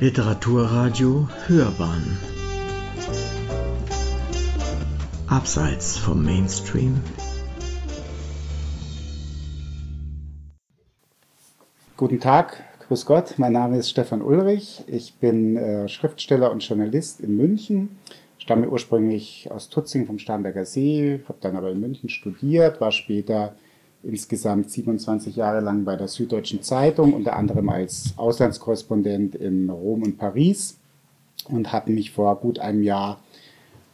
Literaturradio Hörbahn Abseits vom Mainstream Guten Tag, grüß Gott, mein Name ist Stefan Ulrich. Ich bin äh, Schriftsteller und Journalist in München, stamme ursprünglich aus Tutzing vom Starnberger See, habe dann aber in München studiert, war später insgesamt 27 Jahre lang bei der Süddeutschen Zeitung, unter anderem als Auslandskorrespondent in Rom und Paris und habe mich vor gut einem Jahr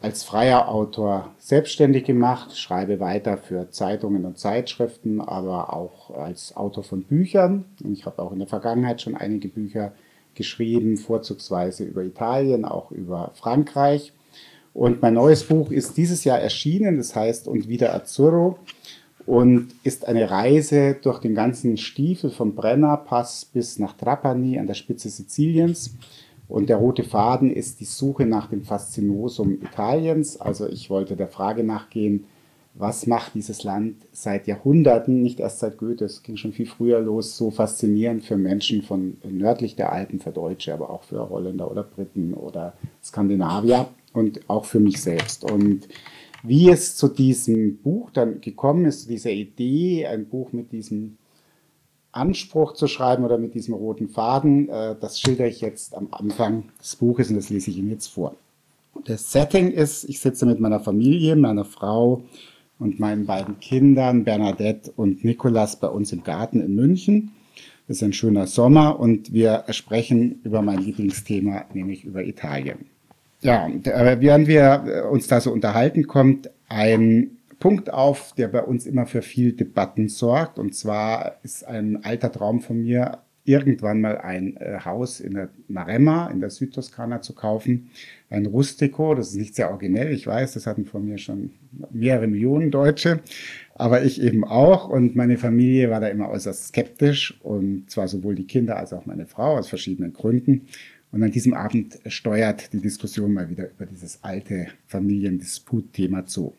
als freier Autor selbstständig gemacht, schreibe weiter für Zeitungen und Zeitschriften, aber auch als Autor von Büchern. Und ich habe auch in der Vergangenheit schon einige Bücher geschrieben, vorzugsweise über Italien, auch über Frankreich. Und mein neues Buch ist dieses Jahr erschienen, das heißt Und wieder Azzurro und ist eine Reise durch den ganzen Stiefel vom Brennerpass bis nach Trapani an der Spitze Siziliens. Und der rote Faden ist die Suche nach dem Faszinosum Italiens. Also ich wollte der Frage nachgehen, was macht dieses Land seit Jahrhunderten, nicht erst seit Goethe, es ging schon viel früher los, so faszinierend für Menschen von nördlich der Alpen, für Deutsche, aber auch für Holländer oder Briten oder Skandinavier und auch für mich selbst. Und wie es zu diesem Buch dann gekommen ist, zu dieser Idee, ein Buch mit diesem Anspruch zu schreiben oder mit diesem roten Faden, äh, das schildere ich jetzt am Anfang des Buches und das lese ich Ihnen jetzt vor. Das Setting ist, ich sitze mit meiner Familie, meiner Frau und meinen beiden Kindern, Bernadette und Nicolas, bei uns im Garten in München. Es ist ein schöner Sommer und wir sprechen über mein Lieblingsthema, nämlich über Italien. Ja, während wir äh, uns da so unterhalten, kommt ein Punkt auf, der bei uns immer für viel Debatten sorgt. Und zwar ist ein alter Traum von mir, irgendwann mal ein äh, Haus in der Maremma, in der Südtoskana zu kaufen. Ein Rustico, das ist nicht sehr originell, ich weiß, das hatten von mir schon mehrere Millionen Deutsche, aber ich eben auch. Und meine Familie war da immer äußerst skeptisch und zwar sowohl die Kinder als auch meine Frau aus verschiedenen Gründen. Und an diesem Abend steuert die Diskussion mal wieder über dieses alte Familiendisputthema zu.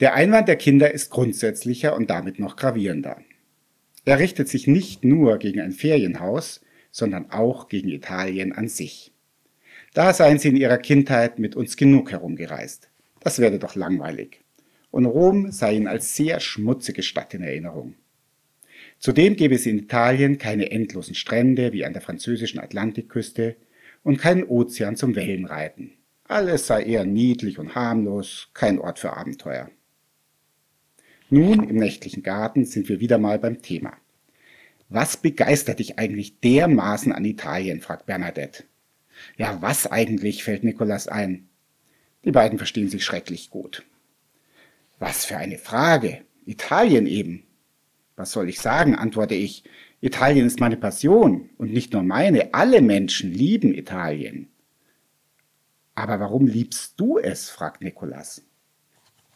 Der Einwand der Kinder ist grundsätzlicher und damit noch gravierender. Er richtet sich nicht nur gegen ein Ferienhaus, sondern auch gegen Italien an sich. Da seien sie in ihrer Kindheit mit uns genug herumgereist. Das werde doch langweilig. Und Rom sei ihnen als sehr schmutzige Stadt in Erinnerung. Zudem gäbe es in Italien keine endlosen Strände wie an der französischen Atlantikküste und keinen Ozean zum Wellenreiten. Alles sei eher niedlich und harmlos, kein Ort für Abenteuer. Nun, im nächtlichen Garten sind wir wieder mal beim Thema. Was begeistert dich eigentlich dermaßen an Italien? fragt Bernadette. Ja, was eigentlich? fällt Nikolas ein. Die beiden verstehen sich schrecklich gut. Was für eine Frage. Italien eben. Was soll ich sagen? antworte ich. Italien ist meine Passion und nicht nur meine. Alle Menschen lieben Italien. Aber warum liebst du es? fragt Nikolas.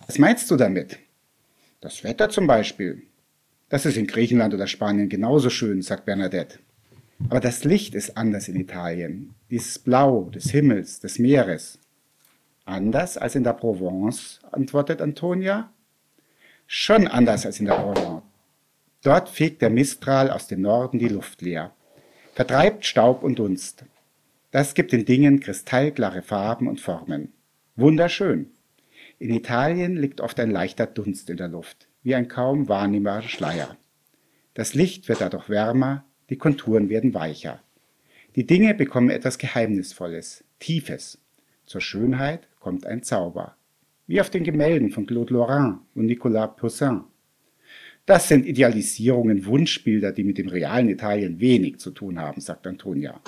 Was meinst du damit? Das Wetter zum Beispiel. Das ist in Griechenland oder Spanien genauso schön, sagt Bernadette. Aber das Licht ist anders in Italien. Dieses Blau des Himmels, des Meeres. Anders als in der Provence, antwortet Antonia. Schon anders als in der Provence. Dort fegt der Mistral aus dem Norden die Luft leer, vertreibt Staub und Dunst. Das gibt den Dingen kristallklare Farben und Formen. Wunderschön. In Italien liegt oft ein leichter Dunst in der Luft, wie ein kaum wahrnehmbarer Schleier. Das Licht wird dadurch wärmer, die Konturen werden weicher. Die Dinge bekommen etwas Geheimnisvolles, Tiefes. Zur Schönheit kommt ein Zauber. Wie auf den Gemälden von Claude Lorrain und Nicolas Poussin. Das sind Idealisierungen, Wunschbilder, die mit dem realen Italien wenig zu tun haben, sagt Antonia.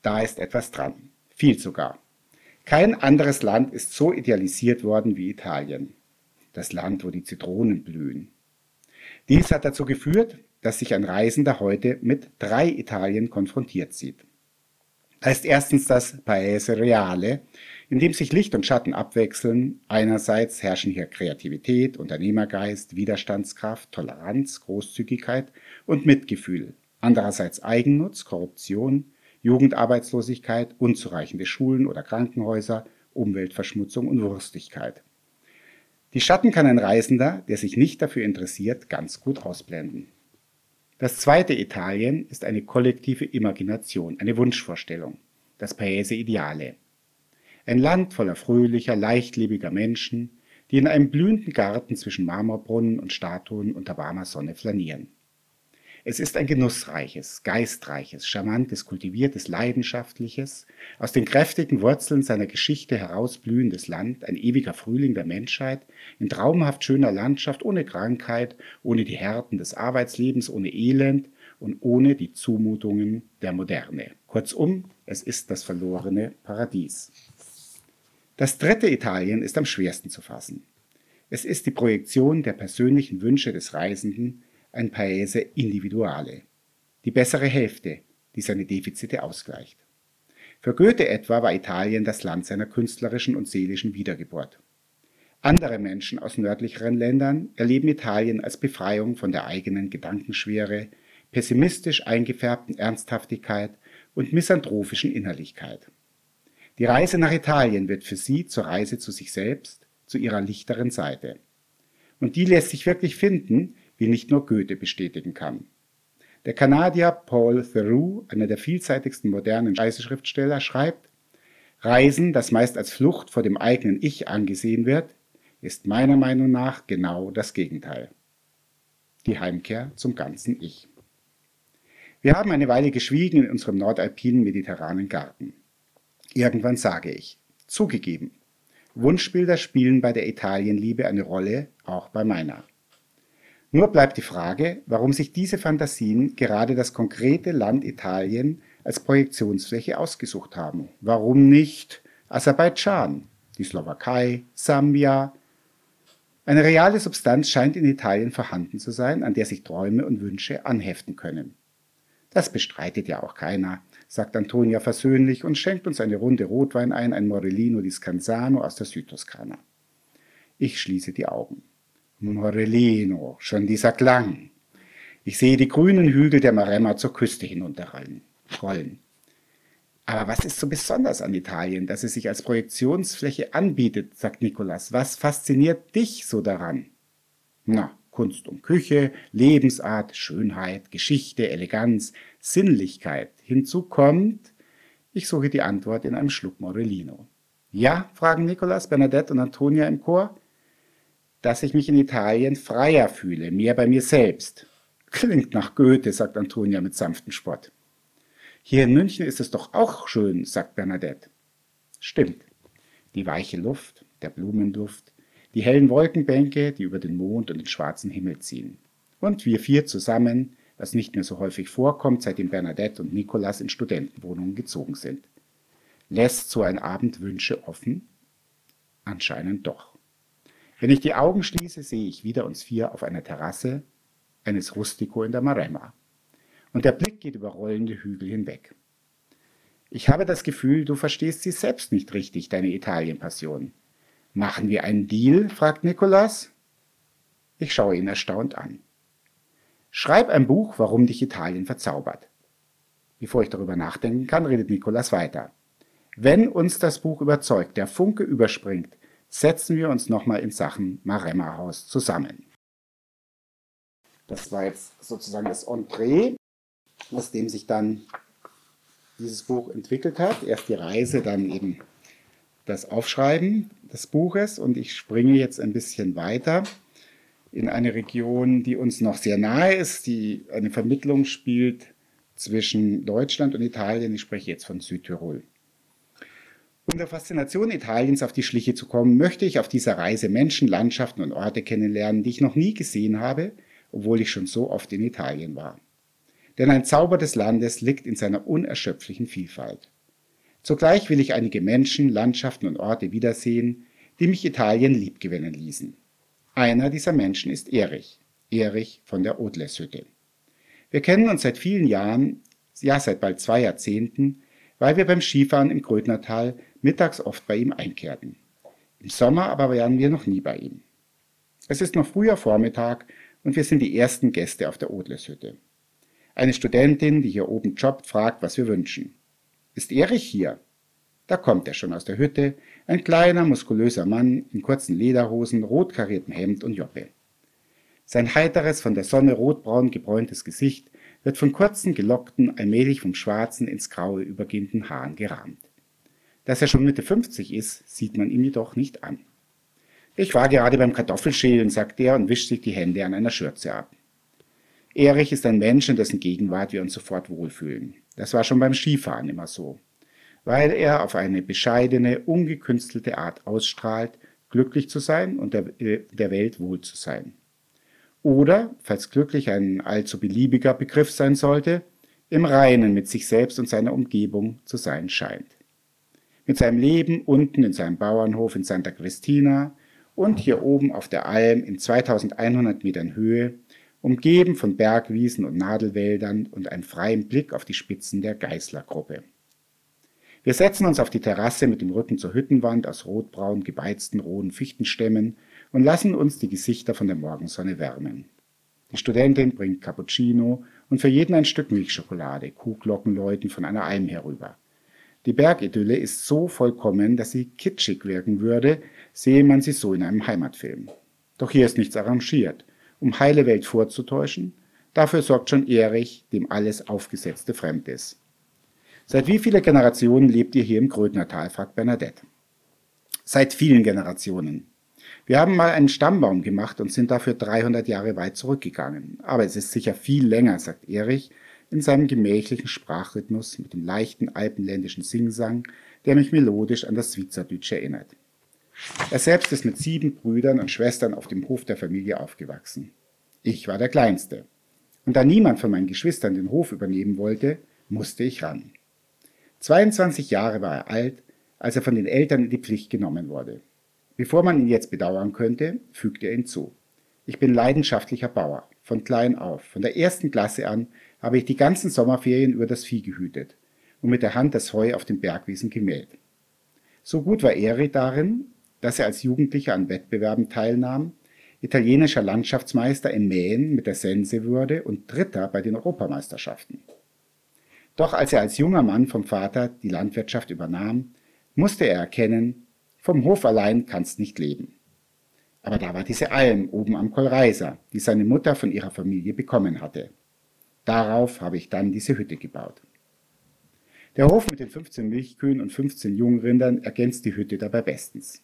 Da ist etwas dran. Viel sogar. Kein anderes Land ist so idealisiert worden wie Italien. Das Land, wo die Zitronen blühen. Dies hat dazu geführt, dass sich ein Reisender heute mit drei Italien konfrontiert sieht. Da ist erstens das Paese Reale, in dem sich Licht und Schatten abwechseln. Einerseits herrschen hier Kreativität, Unternehmergeist, Widerstandskraft, Toleranz, Großzügigkeit und Mitgefühl. Andererseits Eigennutz, Korruption, Jugendarbeitslosigkeit, unzureichende Schulen oder Krankenhäuser, Umweltverschmutzung und Wurstigkeit. Die Schatten kann ein Reisender, der sich nicht dafür interessiert, ganz gut ausblenden. Das zweite Italien ist eine kollektive Imagination, eine Wunschvorstellung, das Paese Ideale. Ein Land voller fröhlicher, leichtlebiger Menschen, die in einem blühenden Garten zwischen Marmorbrunnen und Statuen unter warmer Sonne flanieren. Es ist ein genussreiches, geistreiches, charmantes, kultiviertes, leidenschaftliches, aus den kräftigen Wurzeln seiner Geschichte herausblühendes Land, ein ewiger Frühling der Menschheit, in traumhaft schöner Landschaft, ohne Krankheit, ohne die Härten des Arbeitslebens, ohne Elend und ohne die Zumutungen der Moderne. Kurzum, es ist das verlorene Paradies. Das dritte Italien ist am schwersten zu fassen. Es ist die Projektion der persönlichen Wünsche des Reisenden ein Paese individuale, die bessere Hälfte, die seine Defizite ausgleicht. Für Goethe etwa war Italien das Land seiner künstlerischen und seelischen Wiedergeburt. Andere Menschen aus nördlicheren Ländern erleben Italien als Befreiung von der eigenen Gedankenschwere, pessimistisch eingefärbten Ernsthaftigkeit und misanthropischen Innerlichkeit. Die Reise nach Italien wird für sie zur Reise zu sich selbst, zu ihrer lichteren Seite. Und die lässt sich wirklich finden, wie nicht nur Goethe bestätigen kann. Der Kanadier Paul Theroux, einer der vielseitigsten modernen Reiseschriftsteller, schreibt, Reisen, das meist als Flucht vor dem eigenen Ich angesehen wird, ist meiner Meinung nach genau das Gegenteil. Die Heimkehr zum ganzen Ich. Wir haben eine Weile geschwiegen in unserem nordalpinen mediterranen Garten. Irgendwann sage ich, zugegeben, Wunschbilder spielen bei der Italienliebe eine Rolle, auch bei meiner. Nur bleibt die Frage, warum sich diese Fantasien gerade das konkrete Land Italien als Projektionsfläche ausgesucht haben. Warum nicht Aserbaidschan, die Slowakei, Sambia? Eine reale Substanz scheint in Italien vorhanden zu sein, an der sich Träume und Wünsche anheften können. Das bestreitet ja auch keiner, sagt Antonia versöhnlich und schenkt uns eine Runde Rotwein ein, ein Morellino di Scanzano aus der Südtoskana. Ich schließe die Augen. Morellino, schon dieser Klang. Ich sehe die grünen Hügel der Maremma zur Küste hinunterrollen. Rollen. Aber was ist so besonders an Italien, dass es sich als Projektionsfläche anbietet, sagt Nikolas. Was fasziniert dich so daran? Na, Kunst und Küche, Lebensart, Schönheit, Geschichte, Eleganz, Sinnlichkeit. Hinzu kommt, ich suche die Antwort in einem Schluck Morellino. Ja, fragen Nikolas, Bernadette und Antonia im Chor dass ich mich in Italien freier fühle, mehr bei mir selbst. Klingt nach Goethe, sagt Antonia mit sanftem Spott. Hier in München ist es doch auch schön, sagt Bernadette. Stimmt. Die weiche Luft, der Blumenduft, die hellen Wolkenbänke, die über den Mond und den schwarzen Himmel ziehen. Und wir vier zusammen, was nicht mehr so häufig vorkommt, seitdem Bernadette und Nicolas in Studentenwohnungen gezogen sind. Lässt so ein Abend Wünsche offen? Anscheinend doch. Wenn ich die Augen schließe, sehe ich wieder uns vier auf einer Terrasse eines Rustico in der Maremma. Und der Blick geht über rollende Hügel hinweg. Ich habe das Gefühl, du verstehst sie selbst nicht richtig, deine Italienpassion. Machen wir einen Deal? fragt Nikolas. Ich schaue ihn erstaunt an. Schreib ein Buch, warum dich Italien verzaubert. Bevor ich darüber nachdenken kann, redet Nikolas weiter. Wenn uns das Buch überzeugt, der Funke überspringt, setzen wir uns nochmal in Sachen Maremma-Haus zusammen. Das war jetzt sozusagen das Entree, aus dem sich dann dieses Buch entwickelt hat. Erst die Reise, dann eben das Aufschreiben des Buches und ich springe jetzt ein bisschen weiter in eine Region, die uns noch sehr nahe ist, die eine Vermittlung spielt zwischen Deutschland und Italien. Ich spreche jetzt von Südtirol. Um der Faszination Italiens auf die Schliche zu kommen, möchte ich auf dieser Reise Menschen, Landschaften und Orte kennenlernen, die ich noch nie gesehen habe, obwohl ich schon so oft in Italien war. Denn ein Zauber des Landes liegt in seiner unerschöpflichen Vielfalt. Zugleich will ich einige Menschen, Landschaften und Orte wiedersehen, die mich Italien liebgewinnen ließen. Einer dieser Menschen ist Erich, Erich von der Odleshütte. Wir kennen uns seit vielen Jahren, ja seit bald zwei Jahrzehnten, weil wir beim Skifahren im Grödnertal mittags oft bei ihm einkehrten. Im Sommer aber waren wir noch nie bei ihm. Es ist noch früher Vormittag und wir sind die ersten Gäste auf der Odleshütte. Eine Studentin, die hier oben jobbt, fragt, was wir wünschen. Ist Erich hier? Da kommt er schon aus der Hütte, ein kleiner, muskulöser Mann in kurzen Lederhosen, rot kariertem Hemd und Joppe. Sein heiteres, von der Sonne rotbraun gebräuntes Gesicht wird von kurzen, gelockten, allmählich vom Schwarzen ins Graue übergehenden Haaren gerahmt. Dass er schon Mitte 50 ist, sieht man ihm jedoch nicht an. Ich war gerade beim Kartoffelschälen, sagt er und wischt sich die Hände an einer Schürze ab. Erich ist ein Mensch, in dessen Gegenwart wir uns sofort wohlfühlen. Das war schon beim Skifahren immer so. Weil er auf eine bescheidene, ungekünstelte Art ausstrahlt, glücklich zu sein und der, äh, der Welt wohl zu sein. Oder, falls glücklich ein allzu beliebiger Begriff sein sollte, im Reinen mit sich selbst und seiner Umgebung zu sein scheint. Mit seinem Leben unten in seinem Bauernhof in Santa Cristina und hier oben auf der Alm in 2100 Metern Höhe umgeben von Bergwiesen und Nadelwäldern und einem freien Blick auf die Spitzen der Geißlergruppe. Wir setzen uns auf die Terrasse mit dem Rücken zur Hüttenwand aus rotbraun gebeizten rohen Fichtenstämmen und lassen uns die Gesichter von der Morgensonne wärmen. Die Studentin bringt Cappuccino und für jeden ein Stück Milchschokolade, Kuhglocken läuten von einer Alm herüber. Die Bergidylle ist so vollkommen, dass sie kitschig wirken würde, sehe man sie so in einem Heimatfilm. Doch hier ist nichts arrangiert um heile Welt vorzutäuschen, dafür sorgt schon Erich, dem alles Aufgesetzte fremd ist. Seit wie viele Generationen lebt ihr hier im Grödnertal, fragt Bernadette. Seit vielen Generationen. Wir haben mal einen Stammbaum gemacht und sind dafür 300 Jahre weit zurückgegangen. Aber es ist sicher viel länger, sagt Erich in seinem gemächlichen Sprachrhythmus mit dem leichten alpenländischen Singsang, der mich melodisch an das Schweizerdeutsch erinnert. Er selbst ist mit sieben Brüdern und Schwestern auf dem Hof der Familie aufgewachsen. Ich war der Kleinste. Und da niemand von meinen Geschwistern den Hof übernehmen wollte, musste ich ran. 22 Jahre war er alt, als er von den Eltern in die Pflicht genommen wurde. Bevor man ihn jetzt bedauern könnte, fügt er hinzu. Ich bin leidenschaftlicher Bauer, von klein auf. Von der ersten Klasse an habe ich die ganzen Sommerferien über das Vieh gehütet und mit der Hand das Heu auf den Bergwiesen gemäht. So gut war Eri darin, dass er als Jugendlicher an Wettbewerben teilnahm, italienischer Landschaftsmeister im Mähen mit der Sense wurde und Dritter bei den Europameisterschaften. Doch als er als junger Mann vom Vater die Landwirtschaft übernahm, musste er erkennen, vom Hof allein kannst nicht leben. Aber da war diese Alm oben am Kollreiser, die seine Mutter von ihrer Familie bekommen hatte. Darauf habe ich dann diese Hütte gebaut. Der Hof mit den 15 Milchkühen und 15 Jungrindern ergänzt die Hütte dabei bestens.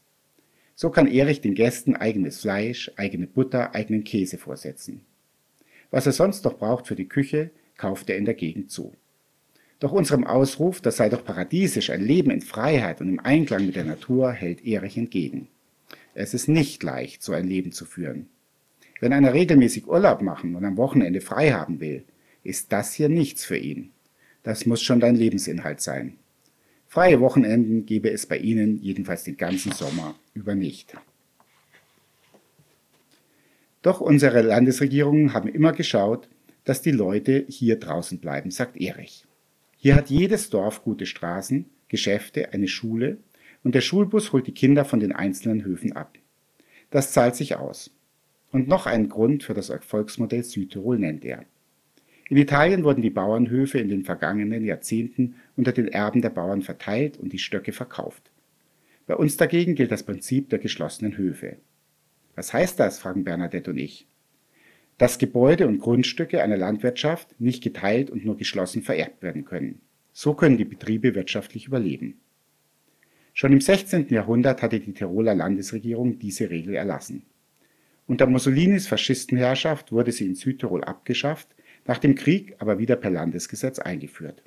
So kann Erich den Gästen eigenes Fleisch, eigene Butter, eigenen Käse vorsetzen. Was er sonst noch braucht für die Küche, kauft er in der Gegend zu. Doch unserem Ausruf, das sei doch paradiesisch, ein Leben in Freiheit und im Einklang mit der Natur, hält Erich entgegen. Es ist nicht leicht, so ein Leben zu führen. Wenn einer regelmäßig Urlaub machen und am Wochenende frei haben will, ist das hier nichts für ihn. Das muss schon dein Lebensinhalt sein. Freie Wochenenden gebe es bei Ihnen jedenfalls den ganzen Sommer über nicht. Doch unsere Landesregierungen haben immer geschaut, dass die Leute hier draußen bleiben, sagt Erich. Hier hat jedes Dorf gute Straßen, Geschäfte, eine Schule und der Schulbus holt die Kinder von den einzelnen Höfen ab. Das zahlt sich aus. Und noch einen Grund für das Erfolgsmodell Südtirol nennt er. In Italien wurden die Bauernhöfe in den vergangenen Jahrzehnten unter den Erben der Bauern verteilt und die Stöcke verkauft. Bei uns dagegen gilt das Prinzip der geschlossenen Höfe. Was heißt das? fragen Bernadette und ich. Dass Gebäude und Grundstücke einer Landwirtschaft nicht geteilt und nur geschlossen vererbt werden können. So können die Betriebe wirtschaftlich überleben. Schon im 16. Jahrhundert hatte die Tiroler Landesregierung diese Regel erlassen. Unter Mussolinis Faschistenherrschaft wurde sie in Südtirol abgeschafft, nach dem Krieg aber wieder per Landesgesetz eingeführt.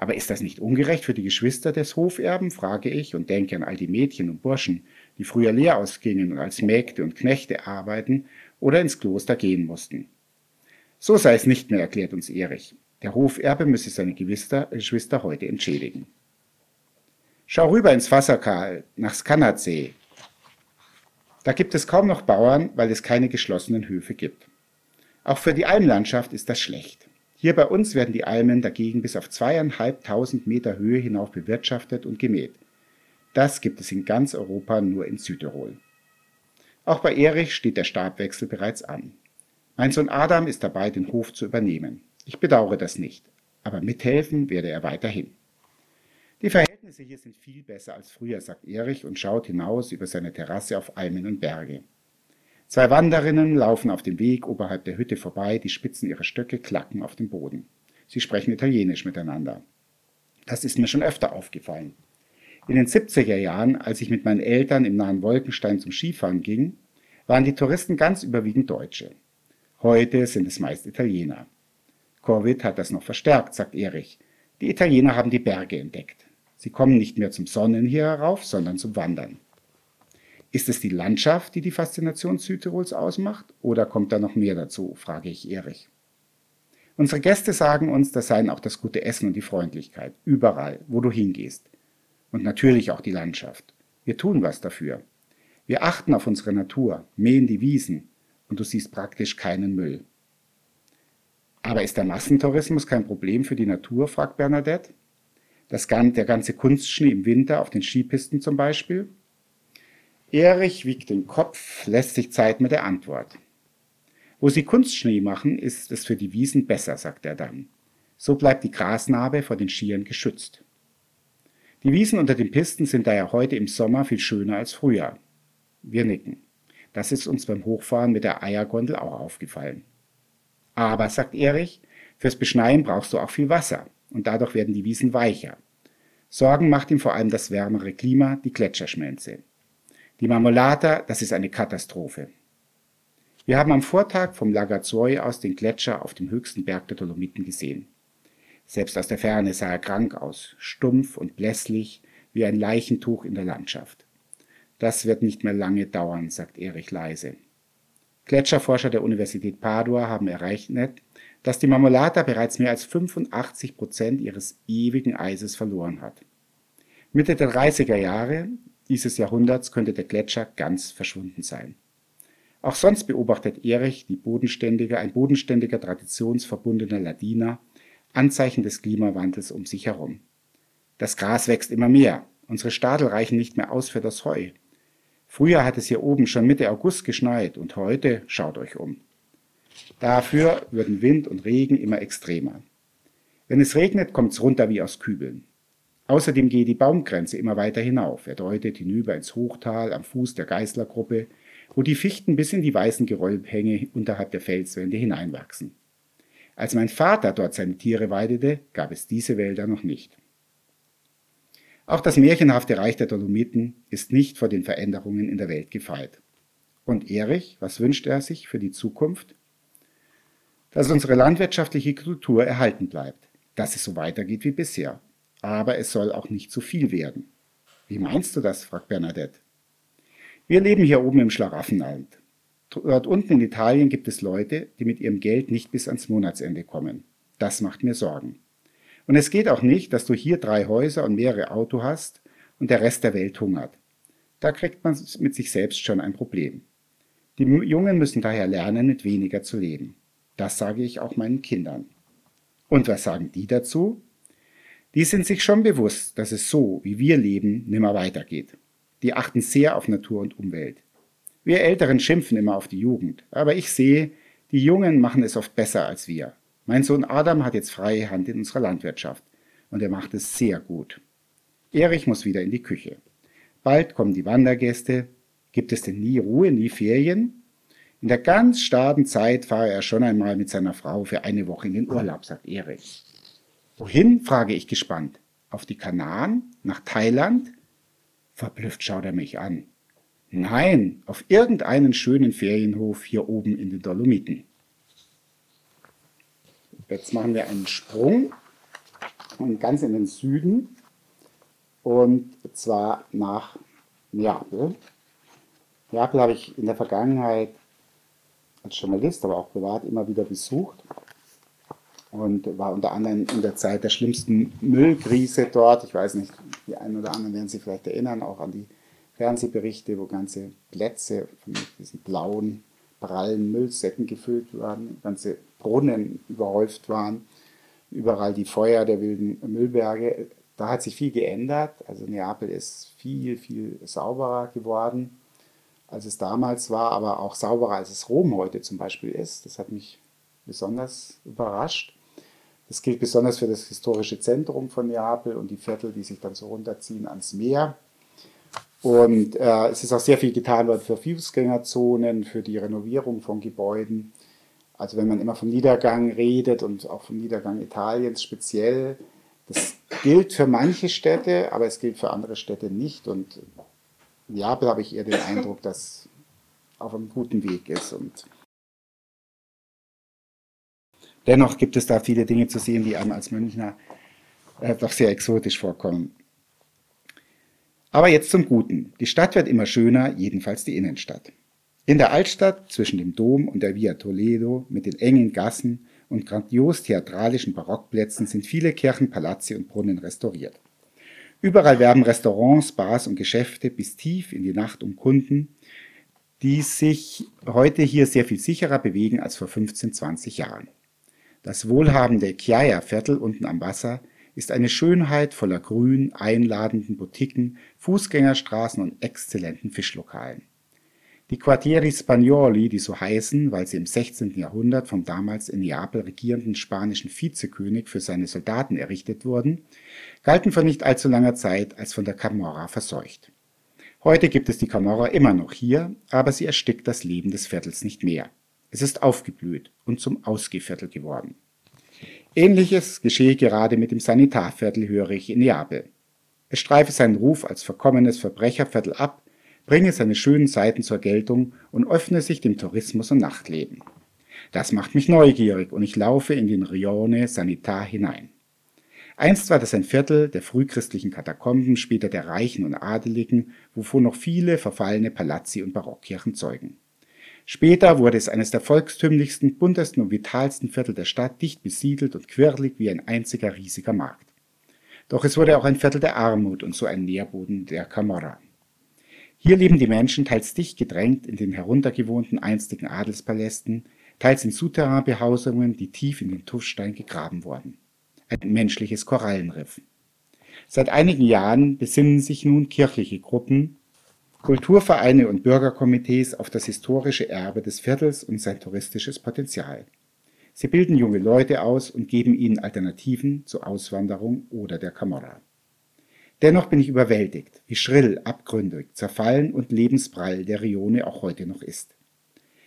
Aber ist das nicht ungerecht für die Geschwister des Hoferben, frage ich und denke an all die Mädchen und Burschen, die früher leer ausgingen und als Mägde und Knechte arbeiten oder ins Kloster gehen mussten. So sei es nicht mehr, erklärt uns Erich. Der Hoferbe müsse seine Geschwister heute entschädigen. Schau rüber ins Wasserkal, nach Skanatsee. Da gibt es kaum noch Bauern, weil es keine geschlossenen Höfe gibt. Auch für die Almlandschaft ist das schlecht. Hier bei uns werden die Almen dagegen bis auf zweieinhalbtausend Meter Höhe hinauf bewirtschaftet und gemäht. Das gibt es in ganz Europa nur in Südtirol. Auch bei Erich steht der Stabwechsel bereits an. Mein Sohn Adam ist dabei, den Hof zu übernehmen. Ich bedauere das nicht, aber mithelfen werde er weiterhin. Die Verhältnisse hier sind viel besser als früher, sagt Erich und schaut hinaus über seine Terrasse auf Almen und Berge. Zwei Wanderinnen laufen auf dem Weg oberhalb der Hütte vorbei, die Spitzen ihrer Stöcke klacken auf dem Boden. Sie sprechen Italienisch miteinander. Das ist mir schon öfter aufgefallen. In den 70er Jahren, als ich mit meinen Eltern im nahen Wolkenstein zum Skifahren ging, waren die Touristen ganz überwiegend Deutsche. Heute sind es meist Italiener. Covid hat das noch verstärkt, sagt Erich. Die Italiener haben die Berge entdeckt. Sie kommen nicht mehr zum Sonnen hier herauf, sondern zum Wandern. Ist es die Landschaft, die die Faszination Südtirols ausmacht, oder kommt da noch mehr dazu, frage ich Erich. Unsere Gäste sagen uns, das seien auch das gute Essen und die Freundlichkeit, überall, wo du hingehst. Und natürlich auch die Landschaft. Wir tun was dafür. Wir achten auf unsere Natur, mähen die Wiesen und du siehst praktisch keinen Müll. Aber ist der Massentourismus kein Problem für die Natur, fragt Bernadette. Das, der ganze Kunstschnee im Winter auf den Skipisten zum Beispiel? Erich wiegt den Kopf, lässt sich Zeit mit der Antwort. Wo sie Kunstschnee machen, ist es für die Wiesen besser, sagt er dann. So bleibt die Grasnarbe vor den Skiern geschützt. Die Wiesen unter den Pisten sind daher heute im Sommer viel schöner als früher. Wir nicken. Das ist uns beim Hochfahren mit der Eiergondel auch aufgefallen. Aber, sagt Erich, fürs Beschneien brauchst du auch viel Wasser und dadurch werden die Wiesen weicher. Sorgen macht ihm vor allem das wärmere Klima, die Gletscherschmelze. Die Marmolata, das ist eine Katastrophe. Wir haben am Vortag vom Lagazuoi aus den Gletscher auf dem höchsten Berg der Dolomiten gesehen. Selbst aus der Ferne sah er krank aus, stumpf und blässlich wie ein Leichentuch in der Landschaft. Das wird nicht mehr lange dauern, sagt Erich leise. Gletscherforscher der Universität Padua haben errechnet, dass die Marmolata bereits mehr als 85 Prozent ihres ewigen Eises verloren hat. Mitte der 30er Jahre dieses Jahrhunderts könnte der Gletscher ganz verschwunden sein. Auch sonst beobachtet Erich die bodenständige, ein bodenständiger, traditionsverbundener Ladiner Anzeichen des Klimawandels um sich herum. Das Gras wächst immer mehr. Unsere Stadel reichen nicht mehr aus für das Heu. Früher hat es hier oben schon Mitte August geschneit und heute schaut euch um. Dafür würden Wind und Regen immer extremer. Wenn es regnet, kommt's runter wie aus Kübeln. Außerdem gehe die Baumgrenze immer weiter hinauf. Er deutet hinüber ins Hochtal am Fuß der Geißlergruppe, wo die Fichten bis in die weißen Geröllhänge unterhalb der Felswände hineinwachsen. Als mein Vater dort seine Tiere weidete, gab es diese Wälder noch nicht. Auch das märchenhafte Reich der Dolomiten ist nicht vor den Veränderungen in der Welt gefeit. Und Erich, was wünscht er sich für die Zukunft? Dass unsere landwirtschaftliche Kultur erhalten bleibt, dass es so weitergeht wie bisher. Aber es soll auch nicht zu viel werden. Wie meinst du das? fragt Bernadette. Wir leben hier oben im Schlaraffenland. Dort unten in Italien gibt es Leute, die mit ihrem Geld nicht bis ans Monatsende kommen. Das macht mir Sorgen. Und es geht auch nicht, dass du hier drei Häuser und mehrere Auto hast und der Rest der Welt hungert. Da kriegt man mit sich selbst schon ein Problem. Die Jungen müssen daher lernen, mit weniger zu leben. Das sage ich auch meinen Kindern. Und was sagen die dazu? Die sind sich schon bewusst, dass es so, wie wir leben, nimmer weitergeht. Die achten sehr auf Natur und Umwelt. Wir Älteren schimpfen immer auf die Jugend, aber ich sehe, die Jungen machen es oft besser als wir. Mein Sohn Adam hat jetzt freie Hand in unserer Landwirtschaft und er macht es sehr gut. Erich muss wieder in die Küche. Bald kommen die Wandergäste. Gibt es denn nie Ruhe, nie Ferien? In der ganz starken Zeit fahre er schon einmal mit seiner Frau für eine Woche in den Urlaub, sagt Erich. Wohin? frage ich gespannt. Auf die Kanaren? Nach Thailand? Verblüfft schaut er mich an. Nein, auf irgendeinen schönen Ferienhof hier oben in den Dolomiten. Jetzt machen wir einen Sprung und ganz in den Süden und zwar nach Neapel. Neapel habe ich in der Vergangenheit als Journalist, aber auch privat immer wieder besucht und war unter anderem in der Zeit der schlimmsten Müllkrise dort. Ich weiß nicht, die einen oder anderen werden sich vielleicht erinnern, auch an die Fernsehberichte, wo ganze Plätze von diesen blauen, prallen Müllsäcken gefüllt waren, ganze Brunnen überhäuft waren, überall die Feuer der wilden Müllberge. Da hat sich viel geändert. Also Neapel ist viel, viel sauberer geworden, als es damals war, aber auch sauberer, als es Rom heute zum Beispiel ist. Das hat mich besonders überrascht. Das gilt besonders für das historische Zentrum von Neapel und die Viertel, die sich dann so runterziehen ans Meer. Und äh, es ist auch sehr viel getan worden für Fußgängerzonen, für die Renovierung von Gebäuden. Also wenn man immer vom Niedergang redet und auch vom Niedergang Italiens speziell, das gilt für manche Städte, aber es gilt für andere Städte nicht. Und in Neapel habe ich eher den Eindruck, dass auf einem guten Weg ist. Und dennoch gibt es da viele Dinge zu sehen, die einem als Münchner äh, doch sehr exotisch vorkommen. Aber jetzt zum Guten. Die Stadt wird immer schöner, jedenfalls die Innenstadt. In der Altstadt zwischen dem Dom und der Via Toledo mit den engen Gassen und grandios theatralischen Barockplätzen sind viele Kirchen, Palazzi und Brunnen restauriert. Überall werben Restaurants, Bars und Geschäfte bis tief in die Nacht um Kunden, die sich heute hier sehr viel sicherer bewegen als vor 15, 20 Jahren. Das wohlhabende Chiaia-Viertel unten am Wasser ist eine Schönheit voller grün, einladenden Boutiquen, Fußgängerstraßen und exzellenten Fischlokalen. Die Quartieri Spagnoli, die so heißen, weil sie im 16. Jahrhundert vom damals in Neapel regierenden spanischen Vizekönig für seine Soldaten errichtet wurden, galten vor nicht allzu langer Zeit als von der Camorra verseucht. Heute gibt es die Camorra immer noch hier, aber sie erstickt das Leben des Viertels nicht mehr. Es ist aufgeblüht und zum Ausgehviertel geworden. Ähnliches geschehe gerade mit dem Sanitarviertel, höre ich in Neapel. Es streife seinen Ruf als verkommenes Verbrecherviertel ab, bringe seine schönen Seiten zur Geltung und öffne sich dem Tourismus und Nachtleben. Das macht mich neugierig und ich laufe in den Rione Sanitar hinein. Einst war das ein Viertel der frühchristlichen Katakomben, später der Reichen und Adeligen, wovon noch viele verfallene Palazzi und Barockkirchen zeugen. Später wurde es eines der volkstümlichsten, buntesten und vitalsten Viertel der Stadt, dicht besiedelt und quirlig wie ein einziger riesiger Markt. Doch es wurde auch ein Viertel der Armut und so ein Nährboden der Camorra. Hier leben die Menschen teils dicht gedrängt in den heruntergewohnten einstigen Adelspalästen, teils in Souterrain-Behausungen, die tief in den Tuffstein gegraben wurden. Ein menschliches Korallenriff. Seit einigen Jahren besinnen sich nun kirchliche Gruppen, Kulturvereine und Bürgerkomitees auf das historische Erbe des Viertels und sein touristisches Potenzial. Sie bilden junge Leute aus und geben ihnen Alternativen zur Auswanderung oder der Camorra. Dennoch bin ich überwältigt, wie schrill, abgründig, zerfallen und lebensprall der Rione auch heute noch ist.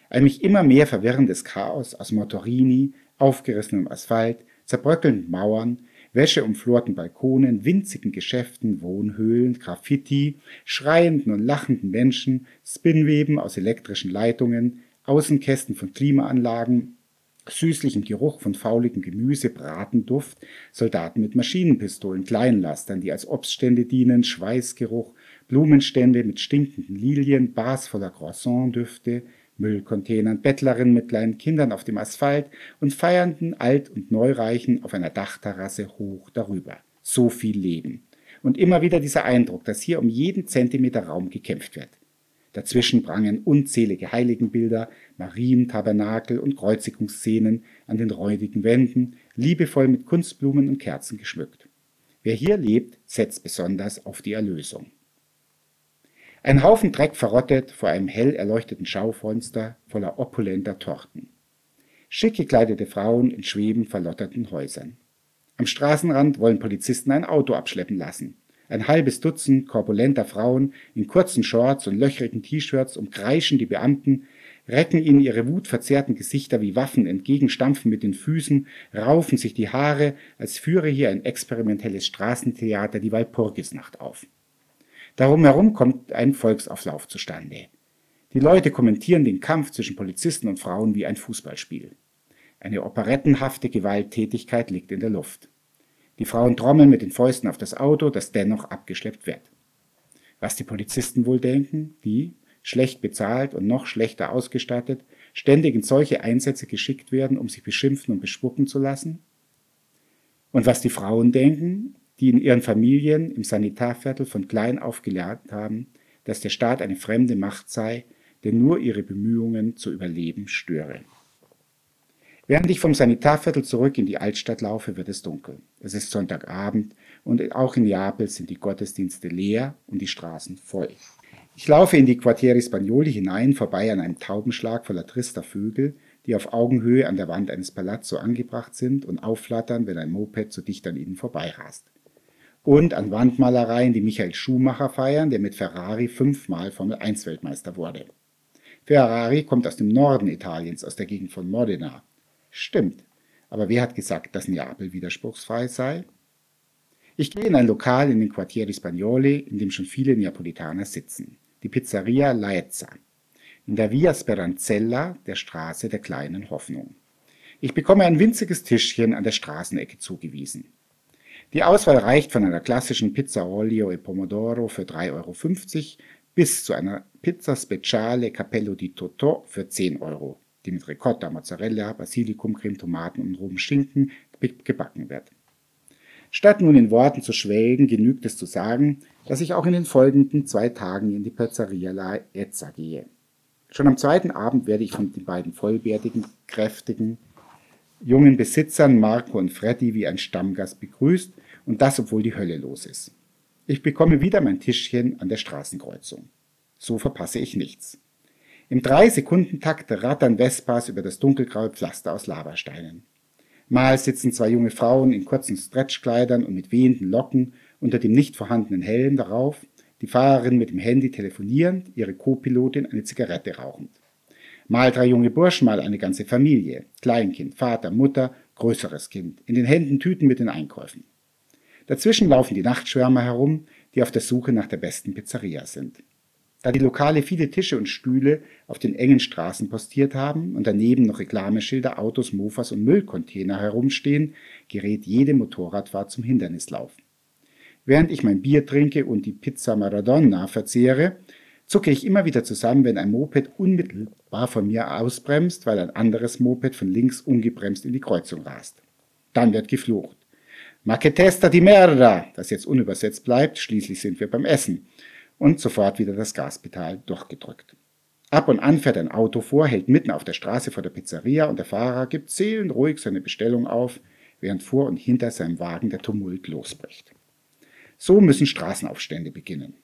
Ein mich immer mehr verwirrendes Chaos aus Motorini, aufgerissenem Asphalt, zerbröckelnden Mauern, wäscheumflorten Balkonen, winzigen Geschäften, Wohnhöhlen, Graffiti, schreienden und lachenden Menschen, Spinnweben aus elektrischen Leitungen, Außenkästen von Klimaanlagen, süßlichem Geruch von fauligem Gemüse, Bratenduft, Soldaten mit Maschinenpistolen, Kleinlastern, die als Obststände dienen, Schweißgeruch, Blumenstände mit stinkenden Lilien, Bars voller Croissant-Düfte, Müllcontainern, Bettlerinnen mit kleinen Kindern auf dem Asphalt und feiernden Alt- und Neureichen auf einer Dachterrasse hoch darüber. So viel Leben. Und immer wieder dieser Eindruck, dass hier um jeden Zentimeter Raum gekämpft wird. Dazwischen prangen unzählige Heiligenbilder, Marientabernakel und Kreuzigungsszenen an den räudigen Wänden, liebevoll mit Kunstblumen und Kerzen geschmückt. Wer hier lebt, setzt besonders auf die Erlösung. Ein Haufen Dreck verrottet vor einem hell erleuchteten Schaufenster voller opulenter Torten. Schick gekleidete Frauen in schweben verlotterten Häusern. Am Straßenrand wollen Polizisten ein Auto abschleppen lassen. Ein halbes Dutzend korpulenter Frauen in kurzen Shorts und löchrigen T-Shirts umkreischen die Beamten, recken ihnen ihre wutverzerrten Gesichter wie Waffen entgegen, stampfen mit den Füßen, raufen sich die Haare, als führe hier ein experimentelles Straßentheater die Walpurgisnacht auf. Darum herum kommt ein Volksauflauf zustande. Die Leute kommentieren den Kampf zwischen Polizisten und Frauen wie ein Fußballspiel. Eine operettenhafte Gewalttätigkeit liegt in der Luft. Die Frauen trommeln mit den Fäusten auf das Auto, das dennoch abgeschleppt wird. Was die Polizisten wohl denken, die, schlecht bezahlt und noch schlechter ausgestattet, ständig in solche Einsätze geschickt werden, um sich beschimpfen und bespucken zu lassen? Und was die Frauen denken, die in ihren Familien im Sanitarviertel von klein auf gelernt haben, dass der Staat eine fremde Macht sei, der nur ihre Bemühungen zu überleben störe. Während ich vom Sanitarviertel zurück in die Altstadt laufe, wird es dunkel. Es ist Sonntagabend und auch in Neapel sind die Gottesdienste leer und die Straßen voll. Ich laufe in die Quartieri Spagnoli hinein, vorbei an einem Taubenschlag voller trister Vögel, die auf Augenhöhe an der Wand eines Palazzo angebracht sind und aufflattern, wenn ein Moped zu dicht an ihnen vorbeirast. Und an Wandmalereien, die Michael Schumacher feiern, der mit Ferrari fünfmal Formel 1 Weltmeister wurde. Ferrari kommt aus dem Norden Italiens, aus der Gegend von Modena. Stimmt, aber wer hat gesagt, dass Neapel widerspruchsfrei sei? Ich gehe in ein Lokal in den Quartieri Spagnoli, in dem schon viele Neapolitaner sitzen, die Pizzeria Laezza, in der Via Speranzella, der Straße der kleinen Hoffnung. Ich bekomme ein winziges Tischchen an der Straßenecke zugewiesen. Die Auswahl reicht von einer klassischen Pizza Olio e Pomodoro für 3,50 Euro bis zu einer Pizza Speciale Capello di Totò für 10 Euro, die mit Ricotta, Mozzarella, Basilikum, Creme, Tomaten und rohem Schinken gebacken wird. Statt nun in Worten zu schwelgen, genügt es zu sagen, dass ich auch in den folgenden zwei Tagen in die Pizzeria La Ezza gehe. Schon am zweiten Abend werde ich von den beiden vollbärtigen, kräftigen, jungen Besitzern Marco und Freddy wie ein Stammgast begrüßt und das, obwohl die Hölle los ist. Ich bekomme wieder mein Tischchen an der Straßenkreuzung. So verpasse ich nichts. Im Drei-Sekunden-Takt rattern Vespas über das dunkelgraue Pflaster aus Lavasteinen. Mal sitzen zwei junge Frauen in kurzen Stretchkleidern und mit wehenden Locken unter dem nicht vorhandenen Helm darauf, die Fahrerin mit dem Handy telefonierend, ihre Co-Pilotin eine Zigarette rauchend. Mal drei junge Burschen, mal eine ganze Familie, Kleinkind, Vater, Mutter, größeres Kind, in den Händen Tüten mit den Einkäufen. Dazwischen laufen die Nachtschwärmer herum, die auf der Suche nach der besten Pizzeria sind. Da die Lokale viele Tische und Stühle auf den engen Straßen postiert haben und daneben noch Reklameschilder, Autos, Mofas und Müllcontainer herumstehen, gerät jede Motorradfahrt zum Hindernislauf. Während ich mein Bier trinke und die Pizza Maradona verzehre, zucke ich immer wieder zusammen, wenn ein Moped unmittelbar von mir ausbremst, weil ein anderes Moped von links ungebremst in die Kreuzung rast. Dann wird geflucht. Ma che testa di merda, das jetzt unübersetzt bleibt, schließlich sind wir beim Essen. Und sofort wieder das Gaspedal durchgedrückt. Ab und an fährt ein Auto vor, hält mitten auf der Straße vor der Pizzeria und der Fahrer gibt seelenruhig seine Bestellung auf, während vor und hinter seinem Wagen der Tumult losbricht. So müssen Straßenaufstände beginnen.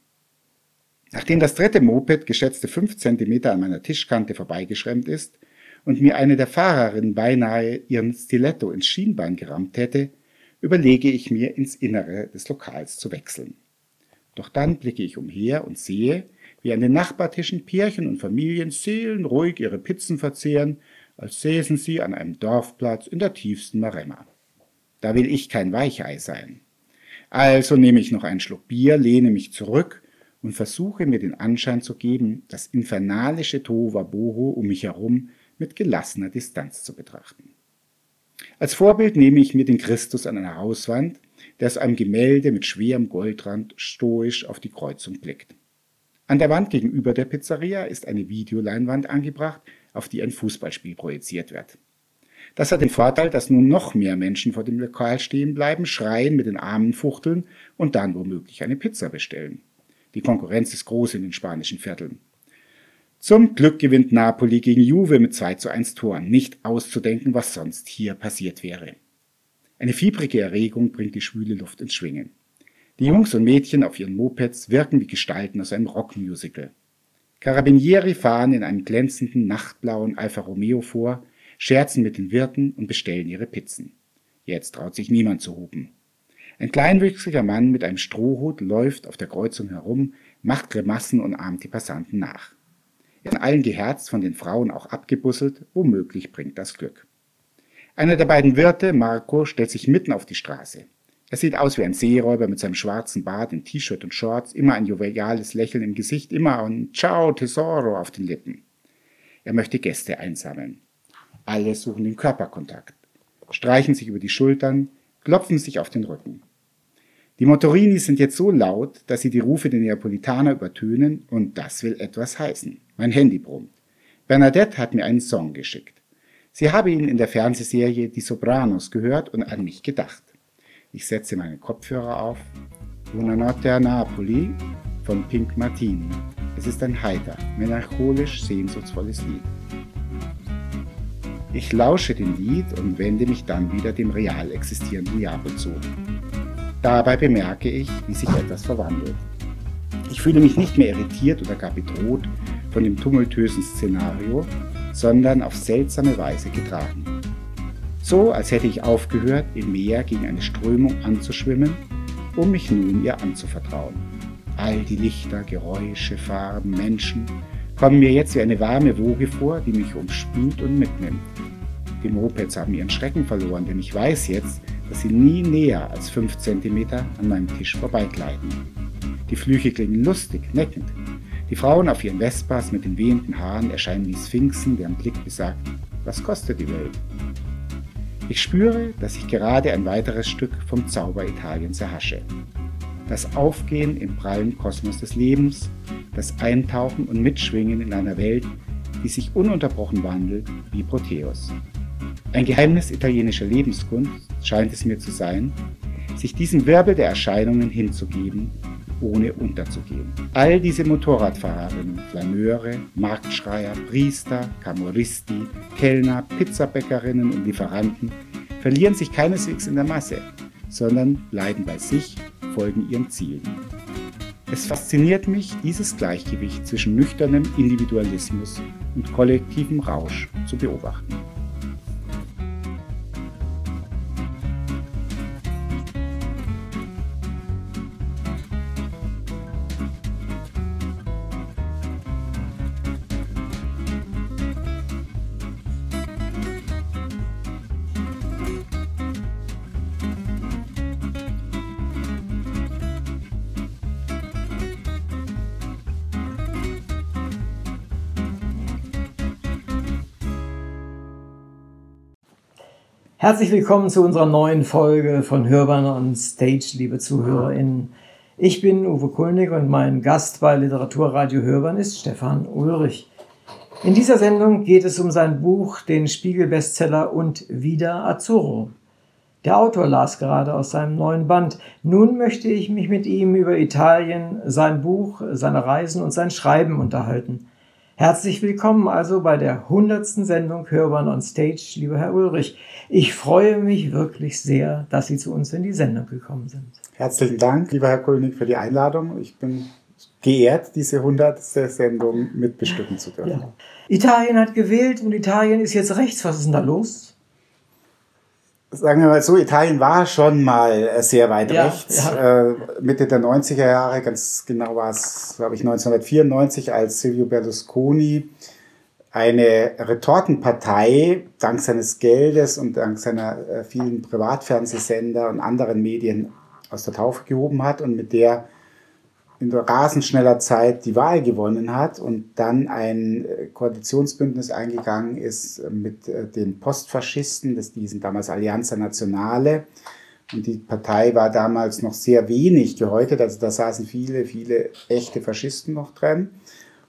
Nachdem das dritte Moped geschätzte fünf Zentimeter an meiner Tischkante vorbeigeschremmt ist und mir eine der Fahrerinnen beinahe ihren Stiletto ins Schienbein gerammt hätte, überlege ich mir, ins Innere des Lokals zu wechseln. Doch dann blicke ich umher und sehe, wie an den Nachbartischen Pärchen und Familien seelenruhig ihre Pizzen verzehren, als säßen sie an einem Dorfplatz in der tiefsten Maremma. Da will ich kein Weichei sein. Also nehme ich noch einen Schluck Bier, lehne mich zurück und versuche mir den Anschein zu geben, das infernalische Tohuwabohu um mich herum mit gelassener Distanz zu betrachten. Als Vorbild nehme ich mir den Christus an einer Hauswand, der aus einem Gemälde mit schwerem Goldrand stoisch auf die Kreuzung blickt. An der Wand gegenüber der Pizzeria ist eine Videoleinwand angebracht, auf die ein Fußballspiel projiziert wird. Das hat den Vorteil, dass nun noch mehr Menschen vor dem Lokal stehen bleiben, schreien, mit den Armen fuchteln und dann womöglich eine Pizza bestellen. Die Konkurrenz ist groß in den spanischen Vierteln. Zum Glück gewinnt Napoli gegen Juve mit 2 zu 1 Toren. Nicht auszudenken, was sonst hier passiert wäre. Eine fiebrige Erregung bringt die schwüle Luft ins Schwingen. Die Jungs und Mädchen auf ihren Mopeds wirken wie Gestalten aus einem Rockmusical. Carabinieri fahren in einem glänzenden, nachtblauen Alfa Romeo vor, scherzen mit den Wirten und bestellen ihre Pizzen. Jetzt traut sich niemand zu hupen. Ein kleinwüchsiger Mann mit einem Strohhut läuft auf der Kreuzung herum, macht Grimassen und ahmt die Passanten nach. In allen geherzt, von den Frauen auch abgebusselt, womöglich bringt das Glück. Einer der beiden Wirte, Marco, stellt sich mitten auf die Straße. Er sieht aus wie ein Seeräuber mit seinem schwarzen Bart in T-Shirt und Shorts, immer ein joviales Lächeln im Gesicht, immer ein Ciao Tesoro auf den Lippen. Er möchte Gäste einsammeln. Alle suchen den Körperkontakt, streichen sich über die Schultern, klopfen sich auf den Rücken. Die Motorini sind jetzt so laut, dass sie die Rufe der Neapolitaner übertönen und das will etwas heißen. Mein Handy brummt. Bernadette hat mir einen Song geschickt. Sie habe ihn in der Fernsehserie Die Sopranos gehört und an mich gedacht. Ich setze meine Kopfhörer auf. Buonanotte a Napoli von Pink Martini. Es ist ein heiter, melancholisch sehnsuchtsvolles Lied. Ich lausche dem Lied und wende mich dann wieder dem real existierenden Neapel zu. Dabei bemerke ich, wie sich etwas verwandelt. Ich fühle mich nicht mehr irritiert oder gar bedroht von dem tumultösen Szenario, sondern auf seltsame Weise getragen. So, als hätte ich aufgehört, im Meer gegen eine Strömung anzuschwimmen um mich nun ihr anzuvertrauen. All die Lichter, Geräusche, Farben, Menschen kommen mir jetzt wie eine warme Woge vor, die mich umspült und mitnimmt. Die Mopeds haben ihren Schrecken verloren, denn ich weiß jetzt, dass sie nie näher als fünf Zentimeter an meinem Tisch vorbeigleiten. Die Flüche klingen lustig, neckend. Die Frauen auf ihren Vespas mit den wehenden Haaren erscheinen wie Sphinxen, deren Blick besagt, was kostet die Welt? Ich spüre, dass ich gerade ein weiteres Stück vom Zauber Italiens erhasche. Das Aufgehen im prallen Kosmos des Lebens, das Eintauchen und Mitschwingen in einer Welt, die sich ununterbrochen wandelt wie Proteus. Ein Geheimnis italienischer Lebenskunst scheint es mir zu sein, sich diesem Wirbel der Erscheinungen hinzugeben, ohne unterzugehen. All diese Motorradfahrerinnen, Flaneure, Marktschreier, Priester, Camorristi, Kellner, Pizzabäckerinnen und Lieferanten verlieren sich keineswegs in der Masse, sondern bleiben bei sich, folgen ihren Zielen. Es fasziniert mich, dieses Gleichgewicht zwischen nüchternem Individualismus und kollektivem Rausch zu beobachten. Herzlich willkommen zu unserer neuen Folge von Hörbahn on Stage, liebe ZuhörerInnen. Ich bin Uwe Kulnig und mein Gast bei Literaturradio Hörbahn ist Stefan Ulrich. In dieser Sendung geht es um sein Buch, den Spiegel-Bestseller und wieder Azzurro. Der Autor las gerade aus seinem neuen Band. Nun möchte ich mich mit ihm über Italien, sein Buch, seine Reisen und sein Schreiben unterhalten. Herzlich willkommen also bei der 100. Sendung Hörbahn on Stage, lieber Herr Ulrich. Ich freue mich wirklich sehr, dass Sie zu uns in die Sendung gekommen sind. Herzlichen Dank, lieber Herr Kulnig, für die Einladung. Ich bin geehrt, diese 100. Sendung mitbestücken zu dürfen. Ja. Italien hat gewählt und Italien ist jetzt rechts. Was ist denn da los? Sagen wir mal so, Italien war schon mal äh, sehr weit ja, rechts. Ja. Äh, Mitte der 90er Jahre, ganz genau war es, glaube ich, 1994, als Silvio Berlusconi eine Retortenpartei dank seines Geldes und dank seiner äh, vielen Privatfernsehsender und anderen Medien aus der Taufe gehoben hat und mit der in rasend schneller Zeit die Wahl gewonnen hat und dann ein äh, Koalitionsbündnis eingegangen ist äh, mit äh, den Postfaschisten, das diesen damals Allianza Nazionale. Und die Partei war damals noch sehr wenig gehäutet, also da saßen viele, viele echte Faschisten noch drin.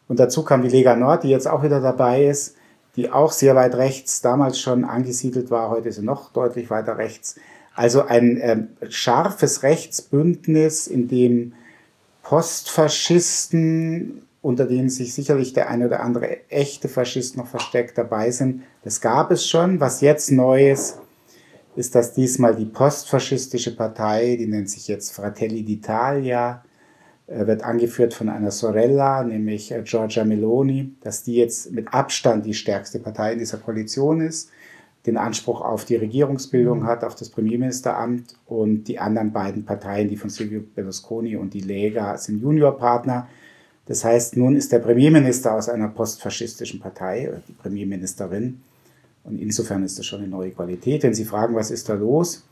Und dazu kam die Lega Nord, die jetzt auch wieder dabei ist, die auch sehr weit rechts damals schon angesiedelt war, heute ist sie noch deutlich weiter rechts. Also ein äh, scharfes Rechtsbündnis, in dem Postfaschisten, unter denen sich sicherlich der eine oder andere echte Faschist noch versteckt dabei sind. Das gab es schon. Was jetzt neu ist, ist, dass diesmal die postfaschistische Partei, die nennt sich jetzt Fratelli d'Italia, äh, wird angeführt von einer Sorella, nämlich äh, Giorgia Meloni, dass die jetzt mit Abstand die stärkste Partei in dieser Koalition ist den Anspruch auf die Regierungsbildung mhm. hat, auf das Premierministeramt und die anderen beiden Parteien, die von Silvio Berlusconi und die Lega, sind Juniorpartner. Das heißt, nun ist der Premierminister aus einer postfaschistischen Partei, die Premierministerin. Und insofern ist das schon eine neue Qualität. Wenn Sie fragen, was ist da los?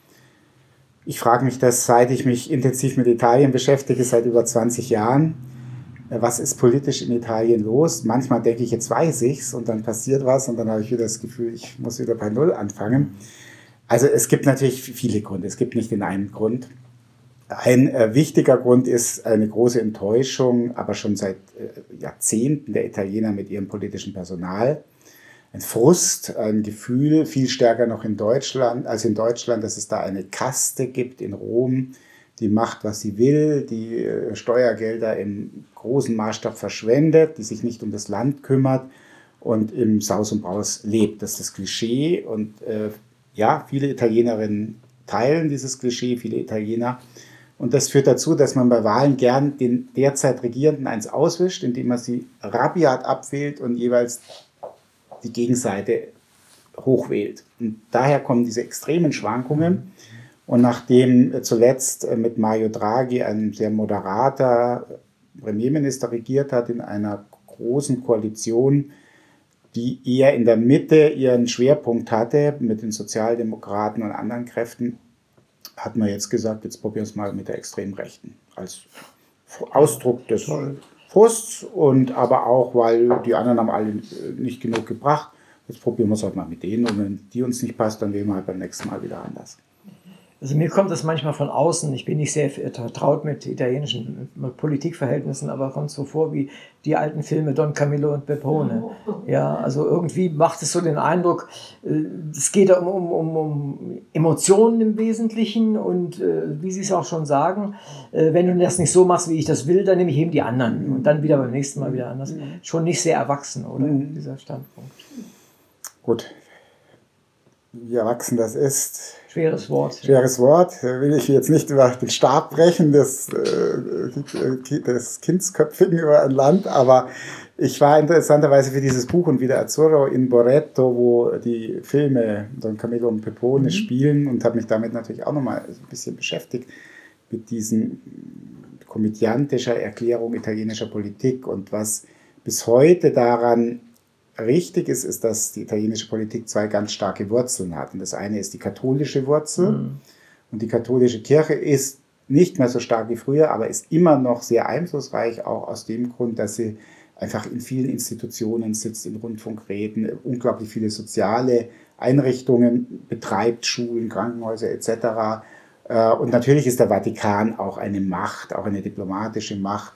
Ich frage mich das, seit ich mich intensiv mit Italien beschäftige, seit über 20 Jahren was ist politisch in Italien los? Manchmal denke ich, jetzt weiß ich's und dann passiert was und dann habe ich wieder das Gefühl, ich muss wieder bei Null anfangen. Also es gibt natürlich viele Gründe. Es gibt nicht den einen Grund. Ein äh, wichtiger Grund ist eine große Enttäuschung, aber schon seit äh, Jahrzehnten der Italiener mit ihrem politischen Personal. Ein Frust, ein Gefühl, viel stärker noch in Deutschland als in Deutschland, dass es da eine Kaste gibt in Rom, die macht, was sie will, die äh, Steuergelder im großen Maßstab verschwendet, die sich nicht um das Land kümmert und im Saus und Braus lebt. Das ist das Klischee und äh, ja, viele Italienerinnen teilen dieses Klischee, viele Italiener. Und das führt dazu, dass man bei Wahlen gern den derzeit Regierenden eins auswischt, indem man sie rabiat abwählt und jeweils die Gegenseite hochwählt. Und daher kommen diese extremen Schwankungen. Und nachdem zuletzt mit Mario Draghi ein sehr moderater Premierminister regiert hat in einer großen Koalition, die eher in der Mitte ihren Schwerpunkt hatte mit den Sozialdemokraten und anderen Kräften, hat man jetzt gesagt, jetzt probieren wir es mal mit der extremen Rechten als Ausdruck des Frusts und aber auch, weil die anderen haben alle nicht genug gebracht. Jetzt probieren wir es halt mal mit denen und wenn die uns nicht passt, dann wählen wir halt beim nächsten Mal wieder anders. Also mir kommt das manchmal von außen. Ich bin nicht sehr vertraut mit italienischen Politikverhältnissen, aber kommt so vor wie die alten Filme Don Camillo und Beppone. Ja, also irgendwie macht es so den Eindruck, äh, es geht um, um, um, um Emotionen im Wesentlichen und äh, wie Sie es auch schon sagen, äh, wenn du das nicht so machst, wie ich das will, dann nehme ich eben die anderen und dann wieder beim nächsten Mal wieder anders. Schon nicht sehr erwachsen, oder? Mhm. Dieser Standpunkt. Gut. Wie erwachsen das ist, Schweres Wort. Schweres Wort. Will ich jetzt nicht über den Stab brechen des, äh, des Kindsköpfigen über ein Land, aber ich war interessanterweise für dieses Buch und wieder Azzurro in Boretto, wo die Filme Don Camillo und Pepone mhm. spielen und habe mich damit natürlich auch nochmal ein bisschen beschäftigt mit diesen komödiantischer Erklärung italienischer Politik und was bis heute daran richtig ist, ist, dass die italienische Politik zwei ganz starke Wurzeln hat. Und das eine ist die katholische Wurzel. Mhm. Und die katholische Kirche ist nicht mehr so stark wie früher, aber ist immer noch sehr einflussreich, auch aus dem Grund, dass sie einfach in vielen Institutionen sitzt, in Rundfunkräten, unglaublich viele soziale Einrichtungen betreibt, Schulen, Krankenhäuser etc. Äh, und natürlich ist der Vatikan auch eine Macht, auch eine diplomatische Macht.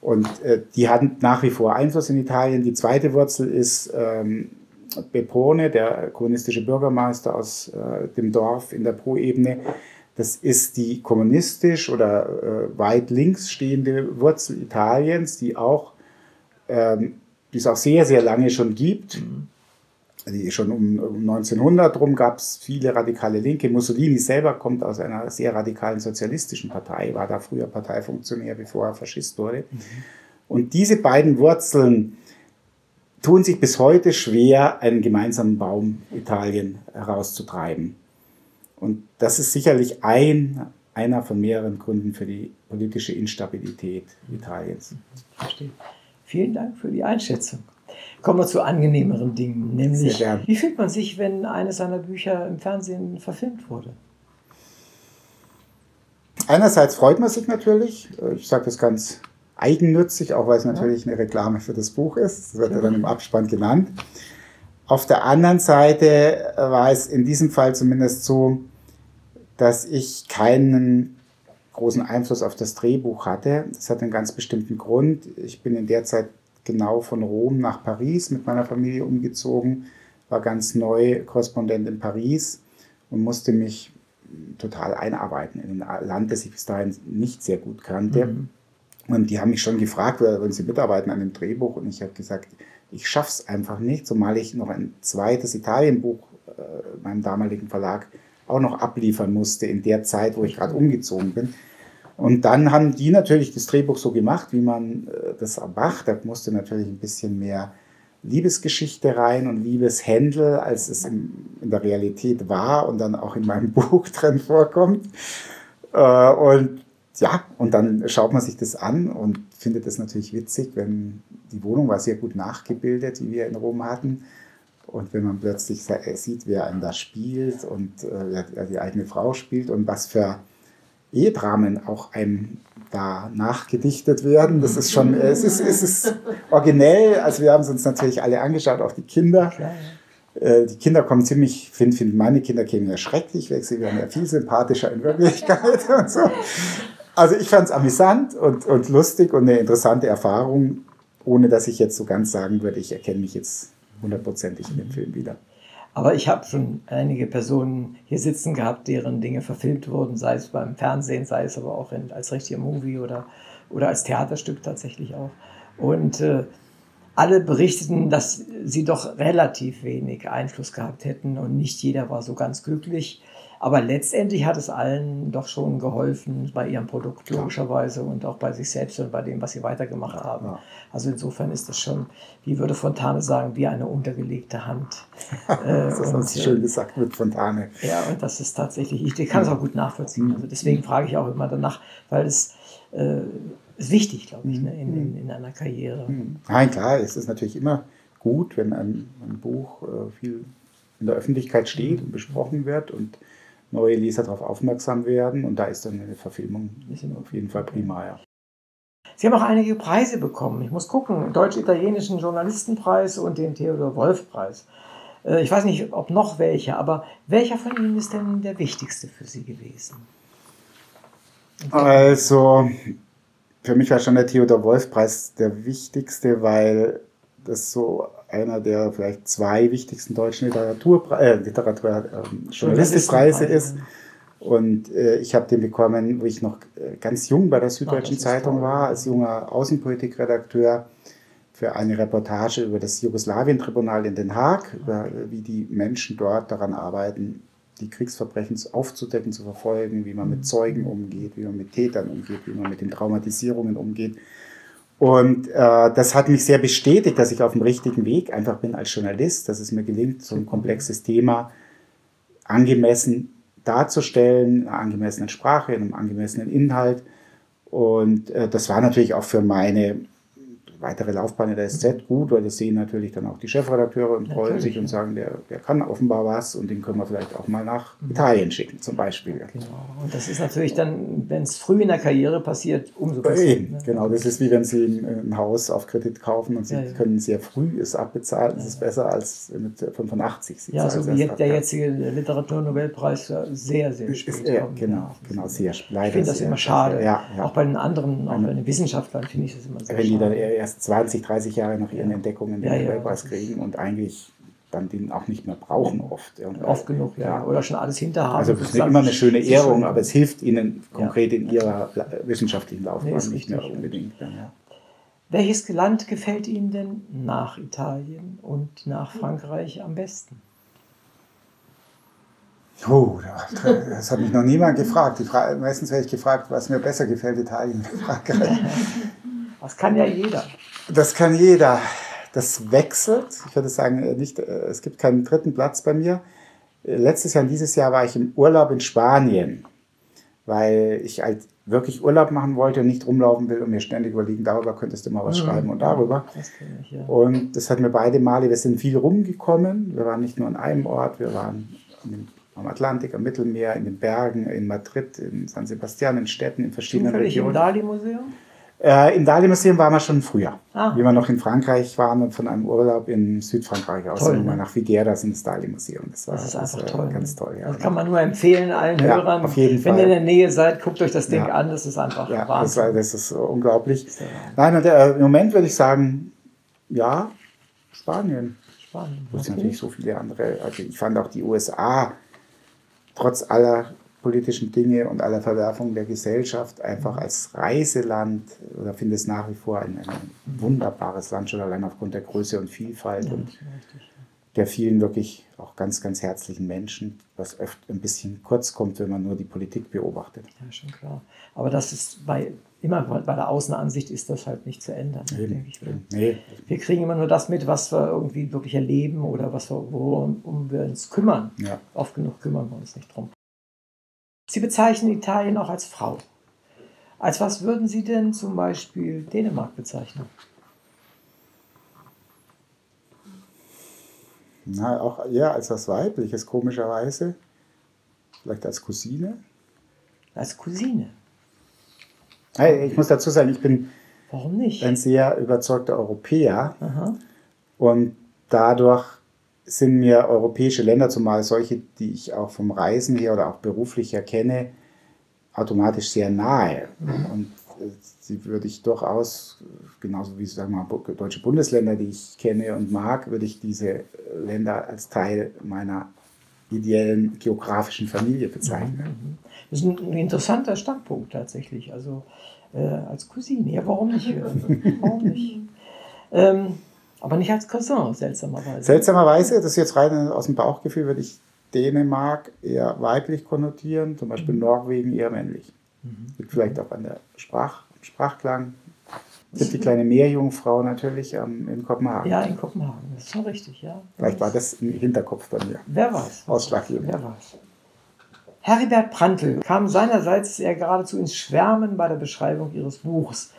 Und äh, die hatten nach wie vor Einfluss in Italien. Die zweite Wurzel ist ähm, Bepone, der kommunistische Bürgermeister aus äh, dem Dorf in der Po-Ebene. Das ist die kommunistisch oder äh, weit links stehende Wurzel Italiens, die auch, ähm, die es auch sehr, sehr lange schon gibt. Mhm die schon um, um 1900 rum gab es viele radikale Linke. Mussolini selber kommt aus einer sehr radikalen sozialistischen Partei, war da früher Parteifunktionär, bevor er Faschist wurde. Mhm. Und diese beiden Wurzeln tun sich bis heute schwer, einen gemeinsamen Baum Italien herauszutreiben. Und das ist sicherlich ein, einer von mehreren Gründen für die politische Instabilität Italiens. Verstehe. Vielen Dank für die Einschätzung. Kommen wir zu angenehmeren Dingen, nämlich wie fühlt man sich, wenn eines seiner Bücher im Fernsehen verfilmt wurde? Einerseits freut man sich natürlich, ich sage das ganz eigennützig, auch weil es natürlich eine Reklame für das Buch ist, das wird ja dann im Abspann genannt. Auf der anderen Seite war es in diesem Fall zumindest so, dass ich keinen großen Einfluss auf das Drehbuch hatte. Das hat einen ganz bestimmten Grund. Ich bin in der Zeit genau von Rom nach Paris mit meiner Familie umgezogen, war ganz neu Korrespondent in Paris und musste mich total einarbeiten in ein Land, das ich bis dahin nicht sehr gut kannte. Mhm. Und die haben mich schon gefragt, wollen sie mitarbeiten an dem Drehbuch? Und ich habe gesagt, ich schaffe es einfach nicht, zumal ich noch ein zweites Italienbuch äh, meinem damaligen Verlag auch noch abliefern musste in der Zeit, wo ich gerade umgezogen bin. Und dann haben die natürlich das Drehbuch so gemacht, wie man äh, das macht. Da musste natürlich ein bisschen mehr Liebesgeschichte rein und Liebeshändel, als es in, der Realität war und dann auch in meinem Buch drin vorkommt. Äh, und ja, und dann schaut man sich das an und findet es natürlich witzig, wenn die Wohnung war sehr gut nachgebildet, wie wir in Rom hatten. Und wenn man plötzlich sieht, wer einen da spielt und äh, wer die eigene Frau spielt und was für Ehedramen auch einem da nachgedichtet werden. Das ist schon, es ist, es ist originell. Also wir haben es uns natürlich alle angeschaut, auch die Kinder. Äh, die Kinder kommen ziemlich, finde find, meine Kinder kämen ja schrecklich weg. Sie wären ja viel sympathischer in Wirklichkeit und so. Also ich fand es amüsant und, und lustig und eine interessante Erfahrung, ohne dass ich jetzt so ganz sagen würde, ich erkenne mich jetzt hundertprozentig in dem Film wieder. Aber ich habe schon einige Personen hier sitzen gehabt, deren Dinge verfilmt wurden, sei es beim Fernsehen, sei es aber auch in, als richtiger Movie oder, oder als Theaterstück tatsächlich auch. Und äh, alle berichteten, dass sie doch relativ wenig Einfluss gehabt hätten und nicht jeder war so ganz glücklich. Aber letztendlich hat es allen doch schon geholfen bei ihrem Produkt logischerweise und auch bei sich selbst und bei dem, was sie weitergemacht haben. Ja. Also insofern ist das schon, wie würde Fontane sagen, wie eine untergelegte Hand. Äh, das und, hast du schön gesagt mit Fontane. Ja, und das ist tatsächlich, ich, ich kann es auch gut nachvollziehen. Also deswegen frage ich auch immer danach, weil es äh, ist wichtig, glaube ich, ne, in, in, in einer Karriere. Nein, klar, es ist natürlich immer gut, wenn ein, ein Buch äh, viel in der Öffentlichkeit steht und besprochen wird und neue Leser darauf aufmerksam werden. Und da ist dann eine Verfilmung auf jeden Fall prima, ja. Sie haben auch einige Preise bekommen. Ich muss gucken, deutsch-italienischen Journalistenpreis und den Theodor Wolf-Preis. Äh, Ich weiß nicht, ob noch welche, aber welcher von Ihnen ist denn der wichtigste für Sie gewesen? Also, für mich war schon der Theodor Wolf-Preis der wichtigste, weil das so einer der vielleicht zwei wichtigsten deutschen Literaturpre äh, Literatur, ähm, Journalistikpreise ist. Und äh, ich habe den bekommen, wo ich noch äh, ganz jung bei der Süddeutschen ist Zeitung war, als junger Außenpolitikredakteur für eine Reportage über das Jugoslawien-Tribunal in Den Haag, über äh, wie die Menschen dort daran arbeiten, die Kriegsverbrechen aufzudecken, zu verfolgen, wie man mit Zeugen umgeht, wie man mit Tätern umgeht, wie man mit den Traumatisierungen umgeht. Und äh, das hat mich sehr bestätigt, dass ich auf dem richtigen Weg einfach bin als Journalist, dass es mir gelingt, so ein komplexes Thema angemessen darzustellen, in einer angemessenen Sprache, in einem angemessenen Inhalt. Und äh, das war natürlich auch für meine weitere Laufbahn in der SZ gut, weil das sehen natürlich dann auch die Chefredakteure und freuen sich und ja. sagen, der, der kann offenbar was und den können wir vielleicht auch mal nach Italien schicken, zum Beispiel. Genau. Und das ist natürlich dann, wenn es früh in der Karriere passiert, umso besser. Eben, ne? genau. Das ist wie wenn Sie ein, Haus auf Kredit kaufen und Sie Ja, ja. können sehr früh es abbezahlen. Das ist besser als mit 85. Sie Ja, so wie der jetzige Literaturnobelpreis ja sehr, sehr Ist, spät ja, kommt. genau, Ja. genau, sehr leider. Ich finde das sehr, immer schade. Ja, ja. Auch bei den anderen, auch bei den Wissenschaftlern finde ich das immer sehr wenn die dann schade. Erst 20, 30 Jahre nach ihren Entdeckungen den Nobelpreis kriegen und eigentlich dann den auch nicht mehr brauchen oft. Und, Oft genug, ja. Oder schon alles hinterhaben. Also es ist immer eine schöne Ehrung, aber es hilft ihnen konkret in ihrer wissenschaftlichen Laufbahn Nee, nicht mehr unbedingt. Welches Land gefällt Ihnen denn nach Italien und nach Frankreich am besten? Oh, da- das hat mich noch niemand gefragt. Die Fra meistens werde ich gefragt, was mir besser gefällt, Italien oder Frankreich. Das kann ja jeder. Das kann jeder. Das wechselt. Ich würde sagen, äh, nicht, äh, es gibt keinen dritten Platz bei mir. Äh, Letztes Jahr und dieses Jahr war ich im Urlaub in Spanien, weil ich halt wirklich Urlaub machen wollte und nicht rumlaufen will und mir ständig überlegen, darüber könntest du mal was schreiben und darüber. Das ich, ja. Und das hatten wir beide Male. Wir sind viel rumgekommen. Wir waren nicht nur an einem Ort, wir waren dem- am Atlantik, am Mittelmeer, in den Bergen, in Madrid, in San Sebastian, in Städten, in verschiedenen Zufällig im Regionen. Dali-Museum? Äh, Im Dali-Museum waren wir schon früher. Ah. Wie wir noch in Frankreich waren und von einem Urlaub in Südfrankreich aus Toll, ne? nach Figueras ins Dali-Museum. Das war Das ist einfach äh, toll. ganz toll. Ja. Das kann man nur empfehlen allen Ja, Hörern. auf jeden Wenn Fall. ihr in der Nähe seid, guckt euch das Ding Ja. an. Das ist einfach ja, das, Wahnsinn. war, das ist unglaublich. Nein, und, äh, im Moment würde ich sagen, ja, Spanien. Spannend. Wo es Okay. natürlich so viele andere. Also ich fand auch die USA trotz aller politischen Dinge und aller Verwerfungen der Gesellschaft einfach als Reiseland oder finde es nach wie vor ein, ein wunderbares Land, schon allein aufgrund der Größe und Vielfalt und der vielen wirklich auch ganz, ganz herzlichen Menschen, was oft ein bisschen kurz kommt, wenn man nur die Politik beobachtet. Ja, schon klar. Aber das ist bei, immer bei der Außenansicht ist das halt nicht zu ändern, denke ich. ne? Nee, Wir kriegen immer nur das mit, was wir irgendwie wirklich erleben oder was wir, worum um wir uns kümmern. ja. Oft genug kümmern wir uns nicht drum. Sie bezeichnen Italien auch als Frau. Als was würden Sie denn zum Beispiel Dänemark bezeichnen? Na, auch eher als was Weibliches, komischerweise. Vielleicht als Cousine. Als Cousine. Hey, Ich muss dazu sagen, ich bin Warum nicht? ein sehr überzeugter Europäer Aha. und dadurch sind mir europäische Länder, zumal solche, die ich auch vom Reisen her oder auch beruflich her kenne, automatisch sehr nahe. Und äh, sie würde ich durchaus, genauso wie sagen wir mal, deutsche Bundesländer, die ich kenne und mag, würde ich diese Länder als Teil meiner ideellen geografischen Familie bezeichnen. Das ist ein, ein interessanter Standpunkt tatsächlich. Also äh, als Cousine. Ja, warum nicht? warum nicht? Ähm, Aber nicht als Cousin, seltsamerweise. Seltsamerweise, das ist jetzt rein aus dem Bauchgefühl, würde ich Dänemark eher weiblich konnotieren, zum Beispiel Norwegen eher männlich. Liegt vielleicht auch an der Sprach, Sprachklang. Es gibt die kleine Meerjungfrau natürlich ähm, in Kopenhagen. Ja, in Kopenhagen, das ist schon richtig, ja. Vielleicht war das im Hinterkopf bei mir. Wer weiß. Ausschlaggebend. Wer weiß. Heribert Prantl kam seinerseits ja geradezu ins Schwärmen bei der Beschreibung Ihres Buchs.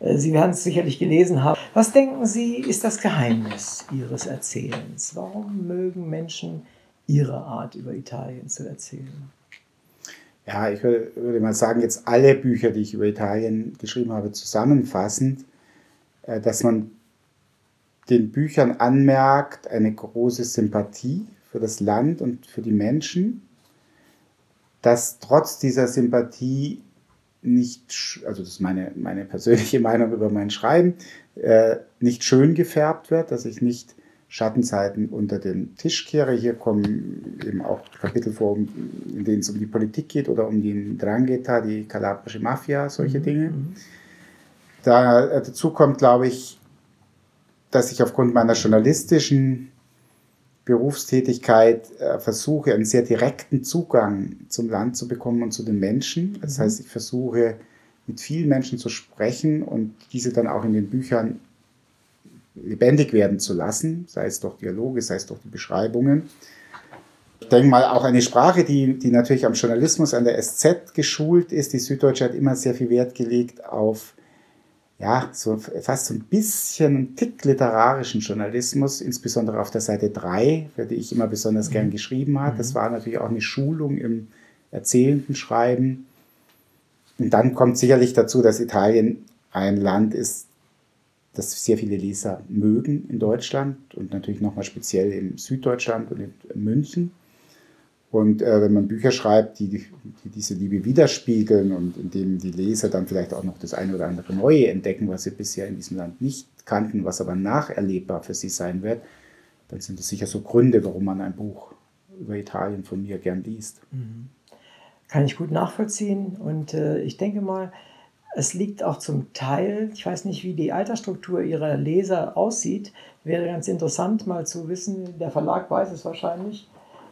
Äh, Sie werden es sicherlich gelesen haben. Was denken Sie, ist das Geheimnis Ihres Erzählens? Warum mögen Menschen Ihre Art über Italien zu erzählen? Ja, ich würde, mal sagen, jetzt alle Bücher, die ich über Italien geschrieben habe, zusammenfassend, äh, dass man den Büchern anmerkt, eine große Sympathie für das Land und für die Menschen, dass trotz dieser Sympathie nicht, also das ist meine, meine persönliche Meinung über mein Schreiben, äh, nicht schön gefärbt wird, dass ich nicht Schattenseiten unter den Tisch kehre. Hier kommen eben auch Kapitel vor, in denen es um die Politik geht oder um die Drangheta, die kalabrische Mafia, solche Dinge. Da, äh, dazu kommt, glaube ich, dass ich aufgrund meiner journalistischen Berufstätigkeit äh, versuche, einen sehr direkten Zugang zum Land zu bekommen und zu den Menschen. Das heißt, ich versuche, mit vielen Menschen zu sprechen und diese dann auch in den Büchern lebendig werden zu lassen, sei es durch Dialoge, sei es durch die Beschreibungen. Ich denke mal, auch eine Sprache, die, die natürlich am Journalismus an der SZ geschult ist. Die Süddeutsche hat immer sehr viel Wert gelegt auf ja, so fast so ein bisschen einen Tick literarischen Journalismus, insbesondere auf der Seite 3, für die ich immer besonders gern geschrieben habe. Das war natürlich auch eine Schulung im erzählenden Schreiben. Und dann kommt sicherlich dazu, dass Italien ein Land ist, das sehr viele Leser mögen in Deutschland und natürlich nochmal speziell in Süddeutschland und in München. Und äh, wenn man Bücher schreibt, die, die diese Liebe widerspiegeln und in denen die Leser dann vielleicht auch noch das eine oder andere Neue entdecken, was sie bisher in diesem Land nicht kannten, was aber nacherlebbar für sie sein wird, dann sind das sicher so Gründe, warum man ein Buch über Italien von mir gern liest. Kann ich gut nachvollziehen. Und äh, ich denke mal, es liegt auch zum Teil, ich weiß nicht, wie die Altersstruktur Ihrer Leser aussieht, wäre ganz interessant mal zu wissen, der Verlag weiß es wahrscheinlich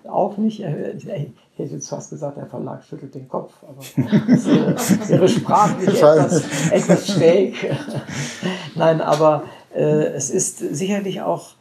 auch nicht. Ich hätte jetzt fast gesagt, der Verlag schüttelt den Kopf, aber wäre, wäre sprachlich etwas, etwas schräg. Nein, aber äh, es ist sicherlich auch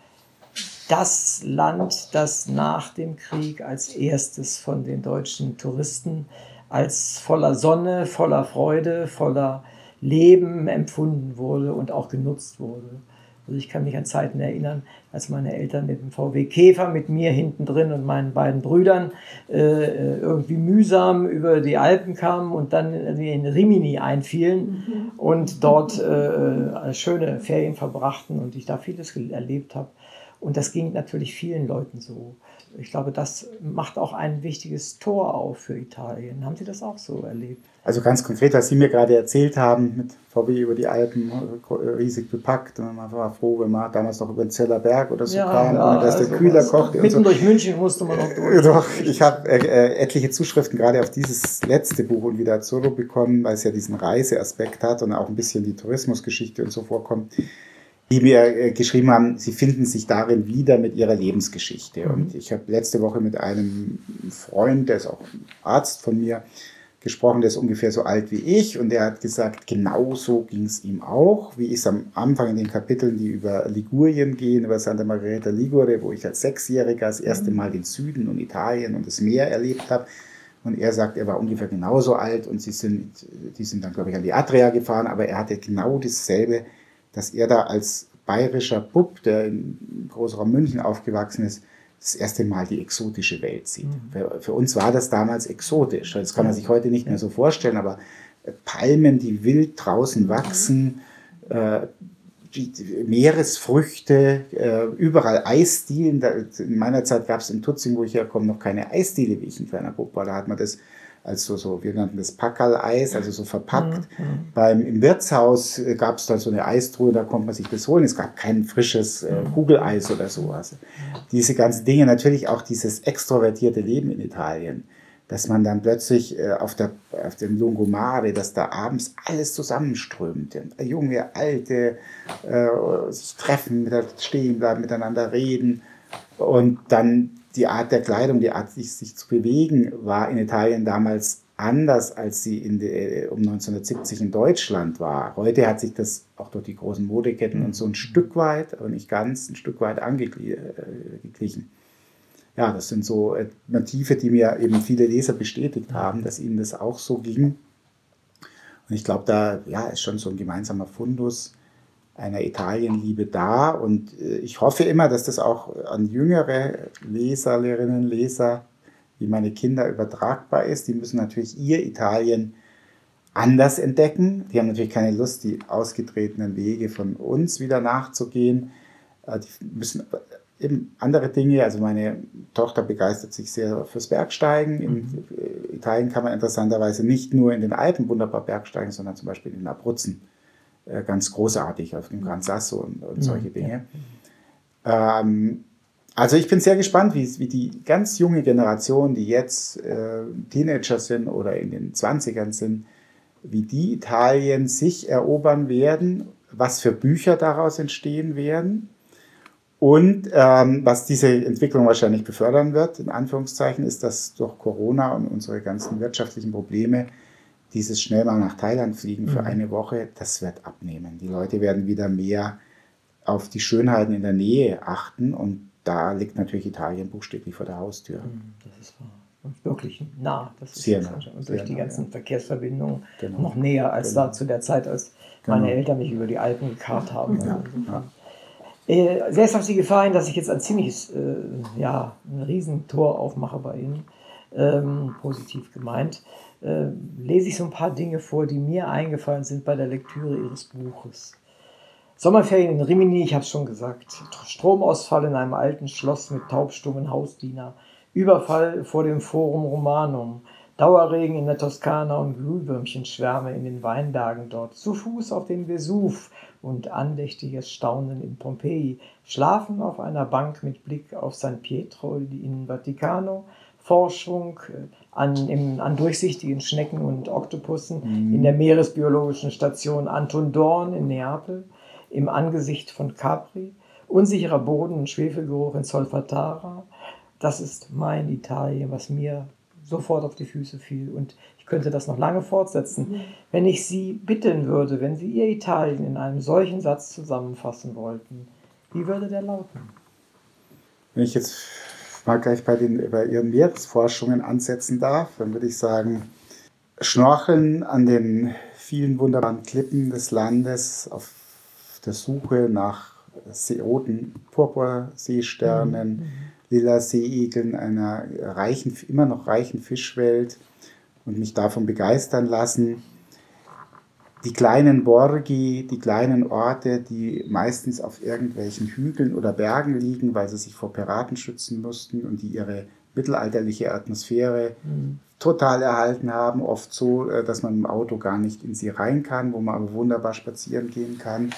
das Land, das nach dem Krieg als erstes von den deutschen Touristen als voller Sonne, voller Freude, voller Leben empfunden wurde und auch genutzt wurde. Also ich kann mich an Zeiten erinnern, als meine Eltern mit dem VW Käfer mit mir hinten drin und meinen beiden Brüdern äh, irgendwie mühsam über die Alpen kamen und dann in Rimini einfielen und dort äh, schöne Ferien verbrachten und ich da vieles erlebt habe. Und das ging natürlich vielen Leuten so. Ich glaube, das macht auch ein wichtiges Tor auf für Italien. Haben Sie das auch so erlebt? Also ganz konkret, was Sie mir gerade erzählt haben, mit VW über die Alpen, riesig bepackt. Und man war froh, wenn man damals noch über den Zellerberg oder so kam, ohne dass der Kühler kochte. Mitten so. durch München musste man noch durch. Doch, ich habe äh, äh, etliche Zuschriften gerade auf dieses letzte Buch und wieder Azzurro bekommen, weil es ja diesen Reiseaspekt hat und auch ein bisschen die Tourismusgeschichte und so vorkommt, die mir äh, geschrieben haben, sie finden sich darin wieder mit ihrer Lebensgeschichte. Und ich habe letzte Woche mit einem Freund, der ist auch ein Arzt von mir, gesprochen, der ist ungefähr so alt wie ich. Und der hat gesagt, genau so ging es ihm auch, wie ich es am Anfang in den Kapiteln, die über Ligurien gehen, über Santa Margherita Ligure, wo ich als Sechsjähriger das erste Mal den Süden und Italien und das Meer erlebt habe. Und er sagt, er war ungefähr genauso alt. Und sie sind, die sind dann, glaube ich, an die Adria gefahren, aber er hatte genau dasselbe, dass er da als bayerischer Bub, der in Großraum München aufgewachsen ist, das erste Mal die exotische Welt sieht. Für, für uns war das damals exotisch. Das kann man sich heute nicht mehr so vorstellen, aber äh, Palmen, die wild draußen wachsen, äh, die, die Meeresfrüchte, äh, überall Eisdielen. Da, in meiner Zeit gab es in Tutzing, wo ich herkomme, noch keine Eisdiele, wie ich ein kleiner Bub war. Da hat man das als so, so wir nannten das Packerl-Eis, also so verpackt. Beim, Im Wirtshaus äh, gab es dann so eine Eistruhe, da konnte man sich das holen. Es gab kein frisches äh, Kugeleis oder sowas. Diese ganzen Dinge, natürlich auch dieses extrovertierte Leben in Italien. dass man dann plötzlich äh, auf, der, auf dem Lungomare, dass da abends alles zusammenströmt. Junge, Alte äh, sich treffen, stehen bleiben, miteinander reden. Und dann die Art der Kleidung, die Art, sich, zu bewegen, war in Italien damals anders, als sie in de, um 1970 in Deutschland war. Heute hat sich das auch durch die großen Modeketten und so ein Stück weit, aber nicht ganz, ein Stück weit angeglichen. Ja, das sind so äh, Motive, die mir eben viele Leser bestätigt haben, dass ihnen das auch so ging. Und ich glaube, da ja, ist schon so ein gemeinsamer Fundus einer Italienliebe da. Und äh, ich hoffe immer, dass das auch an jüngere Leserinnen, Leser wie meine Kinder übertragbar ist. Die müssen natürlich ihr Italien anders entdecken. Die haben natürlich keine Lust, die ausgetretenen Wege von uns wieder nachzugehen. Äh, die müssen eben andere Dinge. Also meine Tochter begeistert sich sehr fürs Bergsteigen. In mhm. Italien kann man interessanterweise nicht nur in den Alpen wunderbar bergsteigen, sondern zum Beispiel in den Abruzzen äh, ganz großartig auf dem Gran Sasso und, und solche Dinge. Ähm, also ich bin sehr gespannt, wie, wie die ganz junge Generation, die jetzt äh, Teenager sind oder in den 20ern sind, wie die Italien sich erobern werden, was für Bücher daraus entstehen werden und ähm, was diese Entwicklung wahrscheinlich befördern wird, in Anführungszeichen, ist, dass durch Corona und unsere ganzen wirtschaftlichen Probleme dieses schnell mal nach Thailand fliegen für mhm. eine Woche, das wird abnehmen. Die Leute werden wieder mehr auf die Schönheiten in der Nähe achten und da liegt natürlich Italien buchstäblich vor der Haustür. Hm, das ist wahr. Und wirklich nah. Das ist sehr nah. Und durch die ganzen ja. Verkehrsverbindungen genau. noch näher als genau. da zu der Zeit, als genau. meine Eltern mich über die Alpen gekarrt haben. Ja. Ja. Äh, selbst auf die Gefahr hin, dass ich jetzt ein ziemliches, äh, ja, ein Riesentor aufmache bei Ihnen, ähm, positiv gemeint, äh, lese ich so ein paar Dinge vor, die mir eingefallen sind bei der Lektüre Ihres Buches. Sommerferien in Rimini, ich habe es schon gesagt. Stromausfall in einem alten Schloss mit taubstummen Hausdiener. Überfall vor dem Forum Romanum. Dauerregen in der Toskana und Glühwürmchenschwärme in den Weinbergen dort. Zu Fuß auf den Vesuv und andächtiges Staunen in Pompeji. Schlafen auf einer Bank mit Blick auf San Pietro in Vaticano. Forschung äh, an, im, an durchsichtigen Schnecken und Oktopussen mhm. in der Meeresbiologischen Station Anton Dorn in Neapel im Angesicht von Capri, unsicherer Boden und Schwefelgeruch in Solfatara. Das ist mein Italien, was mir sofort auf die Füße fiel. Und ich könnte das noch lange fortsetzen. Mhm. Wenn ich Sie bitten würde, wenn Sie Ihr Italien in einem solchen Satz zusammenfassen wollten, wie würde der lauten? Wenn ich jetzt mal gleich bei, den, bei Ihren Meeresforschungen ansetzen darf, dann würde ich sagen, Schnorcheln an den vielen wunderbaren Klippen des Landes auf der Suche nach roten Purpurseesternen, mhm. lila Seeigeln, einer reichen, immer noch reichen Fischwelt und mich davon begeistern lassen. Die kleinen Borgi, die kleinen Orte, die meistens auf irgendwelchen Hügeln oder Bergen liegen, weil sie sich vor Piraten schützen mussten und die ihre mittelalterliche Atmosphäre mhm. total erhalten haben, oft so, äh, dass man im Auto gar nicht in sie rein kann, wo man aber wunderbar spazieren gehen kann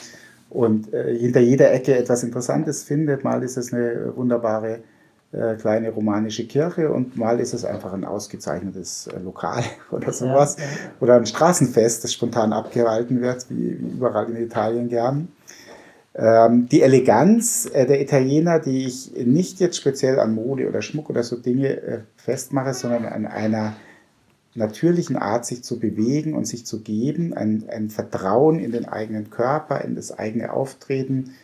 und äh, hinter jeder Ecke etwas Interessantes findet. Mal ist es eine wunderbare äh, kleine romanische Kirche und mal ist es einfach ein ausgezeichnetes äh, Lokal oder sowas. Ja. Oder ein Straßenfest, das spontan abgehalten wird, wie, wie überall in Italien gern. Ähm, die Eleganz äh, der Italiener, die ich nicht jetzt speziell an Mode oder Schmuck oder so Dinge äh, festmache, sondern an einer natürlichen Art, sich zu bewegen und sich zu geben, ein, ein Vertrauen in den eigenen Körper, in das eigene Auftreten,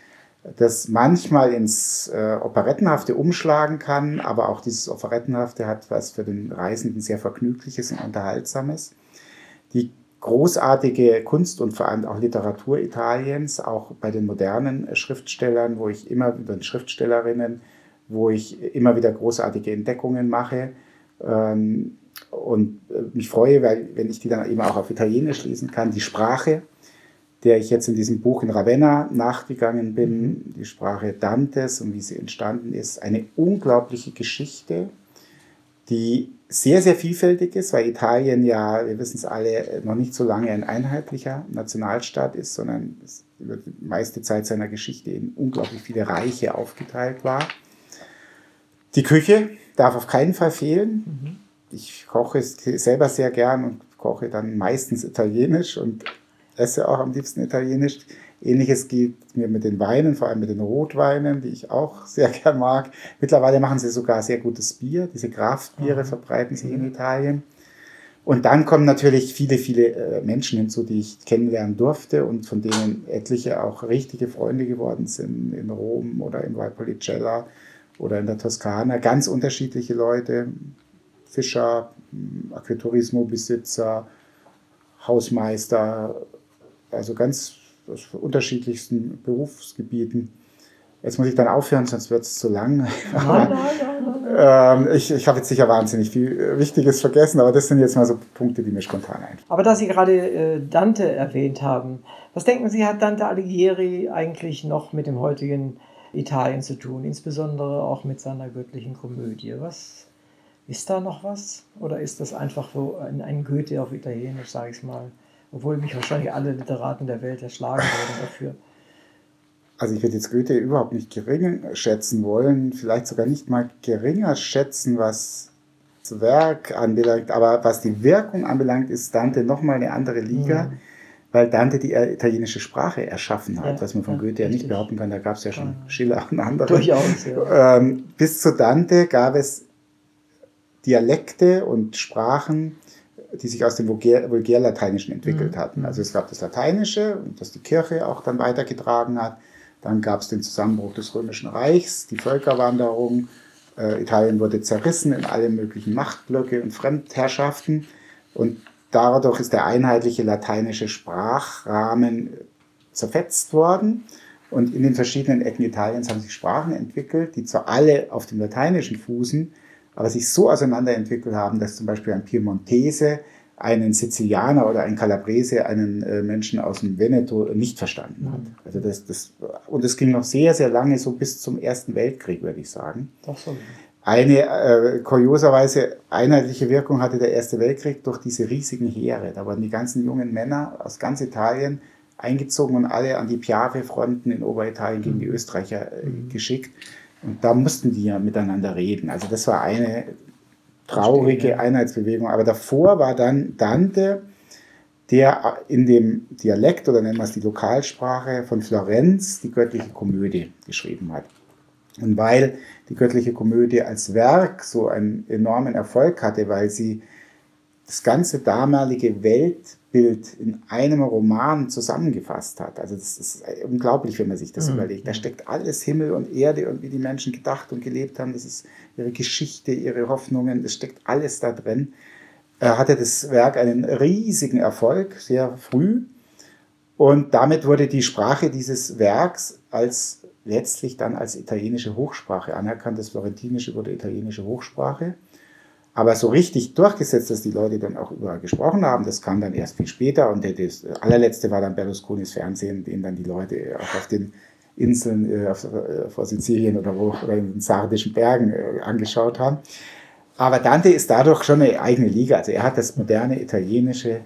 das manchmal ins äh, Operettenhafte umschlagen kann, aber auch dieses Operettenhafte hat was für den Reisenden sehr Vergnügliches und Unterhaltsames. Die großartige Kunst und vor allem auch Literatur Italiens, auch bei den modernen Schriftstellern, wo ich immer, den Schriftstellerinnen, wo ich immer wieder großartige Entdeckungen mache. Ähm, und äh, mich freue, weil, wenn ich die dann eben auch auf Italienisch lesen kann, die Sprache, der ich jetzt in diesem Buch in Ravenna nachgegangen bin, die Sprache Dantes und wie sie entstanden ist, eine unglaubliche Geschichte, die sehr, sehr vielfältig ist, weil Italien ja, wir wissen es alle, noch nicht so lange ein einheitlicher Nationalstaat ist, sondern über die meiste Zeit seiner Geschichte in unglaublich viele Reiche aufgeteilt war. Die Küche darf auf keinen Fall fehlen. Mhm ich koche selber sehr gern und koche dann meistens italienisch und esse auch am liebsten italienisch. Ähnliches geht mir mit den Weinen, vor allem mit den Rotweinen, die ich auch sehr gern mag. Mittlerweile machen sie sogar sehr gutes Bier. Diese Kraftbiere mhm. verbreiten sich in Italien. Und dann kommen natürlich viele, viele äh, Menschen hinzu, die ich kennenlernen durfte und von denen etliche auch richtige Freunde geworden sind in Rom oder in Valpolicella oder in der Toskana. Ganz unterschiedliche Leute, Fischer, Agriturismo-Besitzer, Hausmeister, also ganz aus unterschiedlichsten Berufsgebieten. Jetzt muss ich dann aufhören, sonst wird es zu lang. Nein, nein, nein, ähm, ich ich habe jetzt sicher wahnsinnig viel Wichtiges vergessen, aber das sind jetzt mal so Punkte, die mir spontan einfallen. Aber da Sie gerade äh, Dante erwähnt haben, was denken Sie, hat Dante Alighieri eigentlich noch mit dem heutigen Italien zu tun, insbesondere auch mit seiner göttlichen Komödie? Was ist da noch was? Oder ist das einfach so ein, ein Goethe auf Italienisch, sage ich mal? Obwohl mich wahrscheinlich alle Literaten der Welt erschlagen würden dafür. Also ich würde jetzt Goethe überhaupt nicht gering schätzen wollen, vielleicht sogar nicht mal geringer schätzen, was das Werk anbelangt, aber was die Wirkung anbelangt, ist Dante nochmal eine andere Liga, mhm. weil Dante die italienische Sprache erschaffen hat, ja, was man von ja, Goethe ja nicht behaupten kann, da gab es ja schon Schiller und andere. Durchaus, ja. Ähm, bis zu Dante gab es Dialekte und Sprachen, die sich aus dem Vulgärlateinischen entwickelt mhm. hatten. Also es gab das Lateinische, das die Kirche auch dann weitergetragen hat. Dann gab es den Zusammenbruch des Römischen Reichs, die Völkerwanderung. Äh, Italien wurde zerrissen in alle möglichen Machtblöcke und Fremdherrschaften. Und dadurch ist der einheitliche lateinische Sprachrahmen zerfetzt worden. Und in den verschiedenen Ecken Italiens haben sich Sprachen entwickelt, die zwar alle auf dem Lateinischen fußen, aber sich so auseinanderentwickelt haben, dass zum Beispiel ein Piemontese einen Sizilianer oder ein Calabrese einen äh, Menschen aus dem Veneto nicht verstanden hat. Mhm. Also das, das, und es ging noch sehr, sehr lange, so bis zum Ersten Weltkrieg, würde ich sagen. So. Eine äh, kurioserweise einheitliche Wirkung hatte der Erste Weltkrieg durch diese riesigen Heere. Da wurden die ganzen jungen Männer aus ganz Italien eingezogen und alle an die Piave-Fronten in Oberitalien gegen die mhm. Österreicher äh, mhm. geschickt. Und da mussten die ja miteinander reden. Also das war eine traurige Einheitsbewegung. Aber davor war dann Dante, der in dem Dialekt oder nennen wir es die Lokalsprache von Florenz die göttliche Komödie geschrieben hat. Und weil die göttliche Komödie als Werk so einen enormen Erfolg hatte, weil sie das ganze damalige Weltbild in einem Roman zusammengefasst hat. Also das ist unglaublich, wenn man sich das mhm. überlegt. Da steckt alles Himmel und Erde und wie die Menschen gedacht und gelebt haben. Das ist ihre Geschichte, ihre Hoffnungen, das steckt alles da drin. Er hatte das Werk einen riesigen Erfolg, sehr früh. Und damit wurde die Sprache dieses Werks als letztlich dann als italienische Hochsprache anerkannt. Das Florentinische wurde italienische Hochsprache. Aber so richtig durchgesetzt, dass die Leute dann auch überall gesprochen haben, das kam dann erst viel später. Und das allerletzte war dann Berlusconis Fernsehen, den dann die Leute auch auf den Inseln äh, äh, vor Sizilien oder wo oder in den sardischen Bergen äh, angeschaut haben. Aber Dante ist dadurch schon eine eigene Liga. Also er hat das moderne Italienische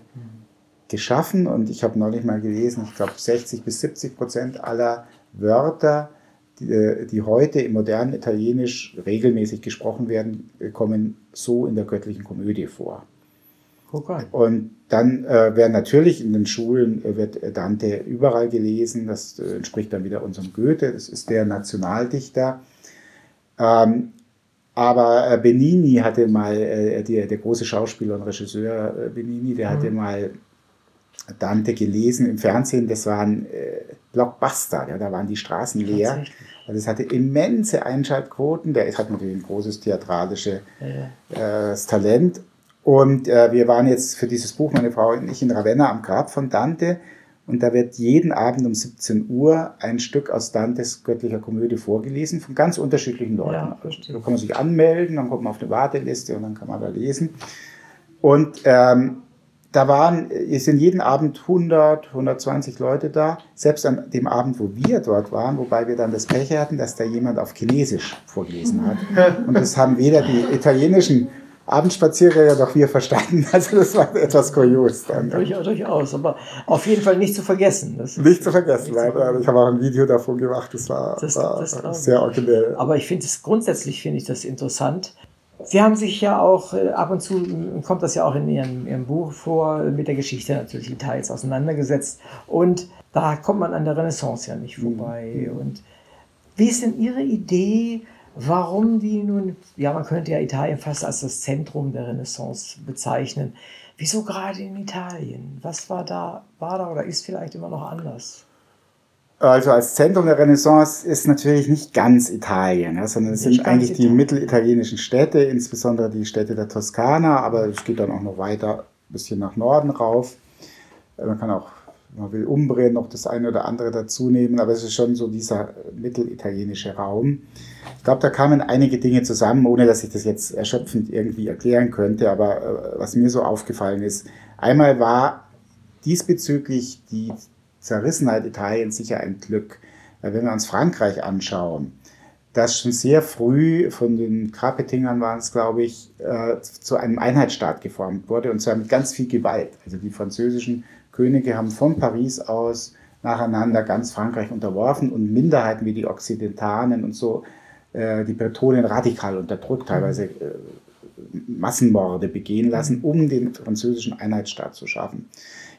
geschaffen und ich habe neulich mal gelesen, ich glaube 60 bis 70 Prozent aller Wörter die, äh, die heute im modernen Italienisch regelmäßig gesprochen werden, kommen so in der göttlichen Komödie vor. Okay. Und dann äh, werden natürlich in den Schulen äh, wird Dante überall gelesen. Das äh, entspricht dann wieder unserem Goethe. Das ist der Nationaldichter. Ähm, aber äh, Benini hatte mal, äh, der, der große Schauspieler und Regisseur Benini, der mhm. hatte mal Dante gelesen im Fernsehen. Das war ein Blockbuster. Ja, da waren die Straßen leer. Also es hatte immense Einschaltquoten. Der hat natürlich ein großes theatralisches ja. äh, Talent. Und äh, wir waren jetzt für dieses Buch, meine Frau und ich, in Ravenna am Grab von Dante. Und da wird jeden Abend um 17 Uhr ein Stück aus Dantes göttlicher Komödie vorgelesen von ganz unterschiedlichen Leuten. Ja, da kann man sich anmelden, dann kommt man auf eine Warteliste und dann kann man da lesen. Und ähm, da waren, sind jeden Abend 100, 120 Leute da. Selbst an dem Abend, wo wir dort waren, wobei wir dann das Pech hatten, dass da jemand auf Chinesisch vorgelesen hat. Und das haben weder die italienischen Abendspaziergänger noch wir verstanden. Also das war etwas kurios dann. Ja. Durchaus, aber auf jeden Fall nicht zu vergessen. nicht zu vergessen, nicht leider. Zu ich habe auch ein Video davon gemacht, das war, das, war das sehr originell. Aber ich finde es grundsätzlich finde ich das interessant, Sie haben sich ja auch äh, ab und zu, kommt das ja auch in Ihrem, Ihrem Buch vor, mit der Geschichte natürlich Italiens auseinandergesetzt. Und da kommt man an der Renaissance ja nicht vorbei. Mhm. Und wie ist denn Ihre Idee, warum die nun, ja, man könnte ja Italien fast als das Zentrum der Renaissance bezeichnen. Wieso gerade in Italien? Was war da, war da oder ist vielleicht immer noch anders? Also als Zentrum der Renaissance ist natürlich nicht ganz Italien, ja, sondern es sind eigentlich Italien. die mittelitalienischen Städte, insbesondere die Städte der Toskana, aber es geht dann auch noch weiter ein bisschen nach Norden rauf. Man kann auch, man will Umbrien noch das eine oder andere dazu nehmen, aber es ist schon so dieser mittelitalienische Raum. Ich glaube, da kamen einige Dinge zusammen, ohne dass ich das jetzt erschöpfend irgendwie erklären könnte, aber äh, was mir so aufgefallen ist, einmal war diesbezüglich die Zerrissenheit Italiens sicher ein Glück. Weil wenn wir uns Frankreich anschauen, das schon sehr früh von den Krapetingern waren es, glaube ich, äh, zu einem Einheitsstaat geformt wurde und zwar mit ganz viel Gewalt. Also die französischen Könige haben von Paris aus nacheinander ganz Frankreich unterworfen und Minderheiten wie die Okzidentanen und so, äh, die Bretonen radikal unterdrückt, teilweise äh, Massenmorde begehen lassen, um den französischen Einheitsstaat zu schaffen.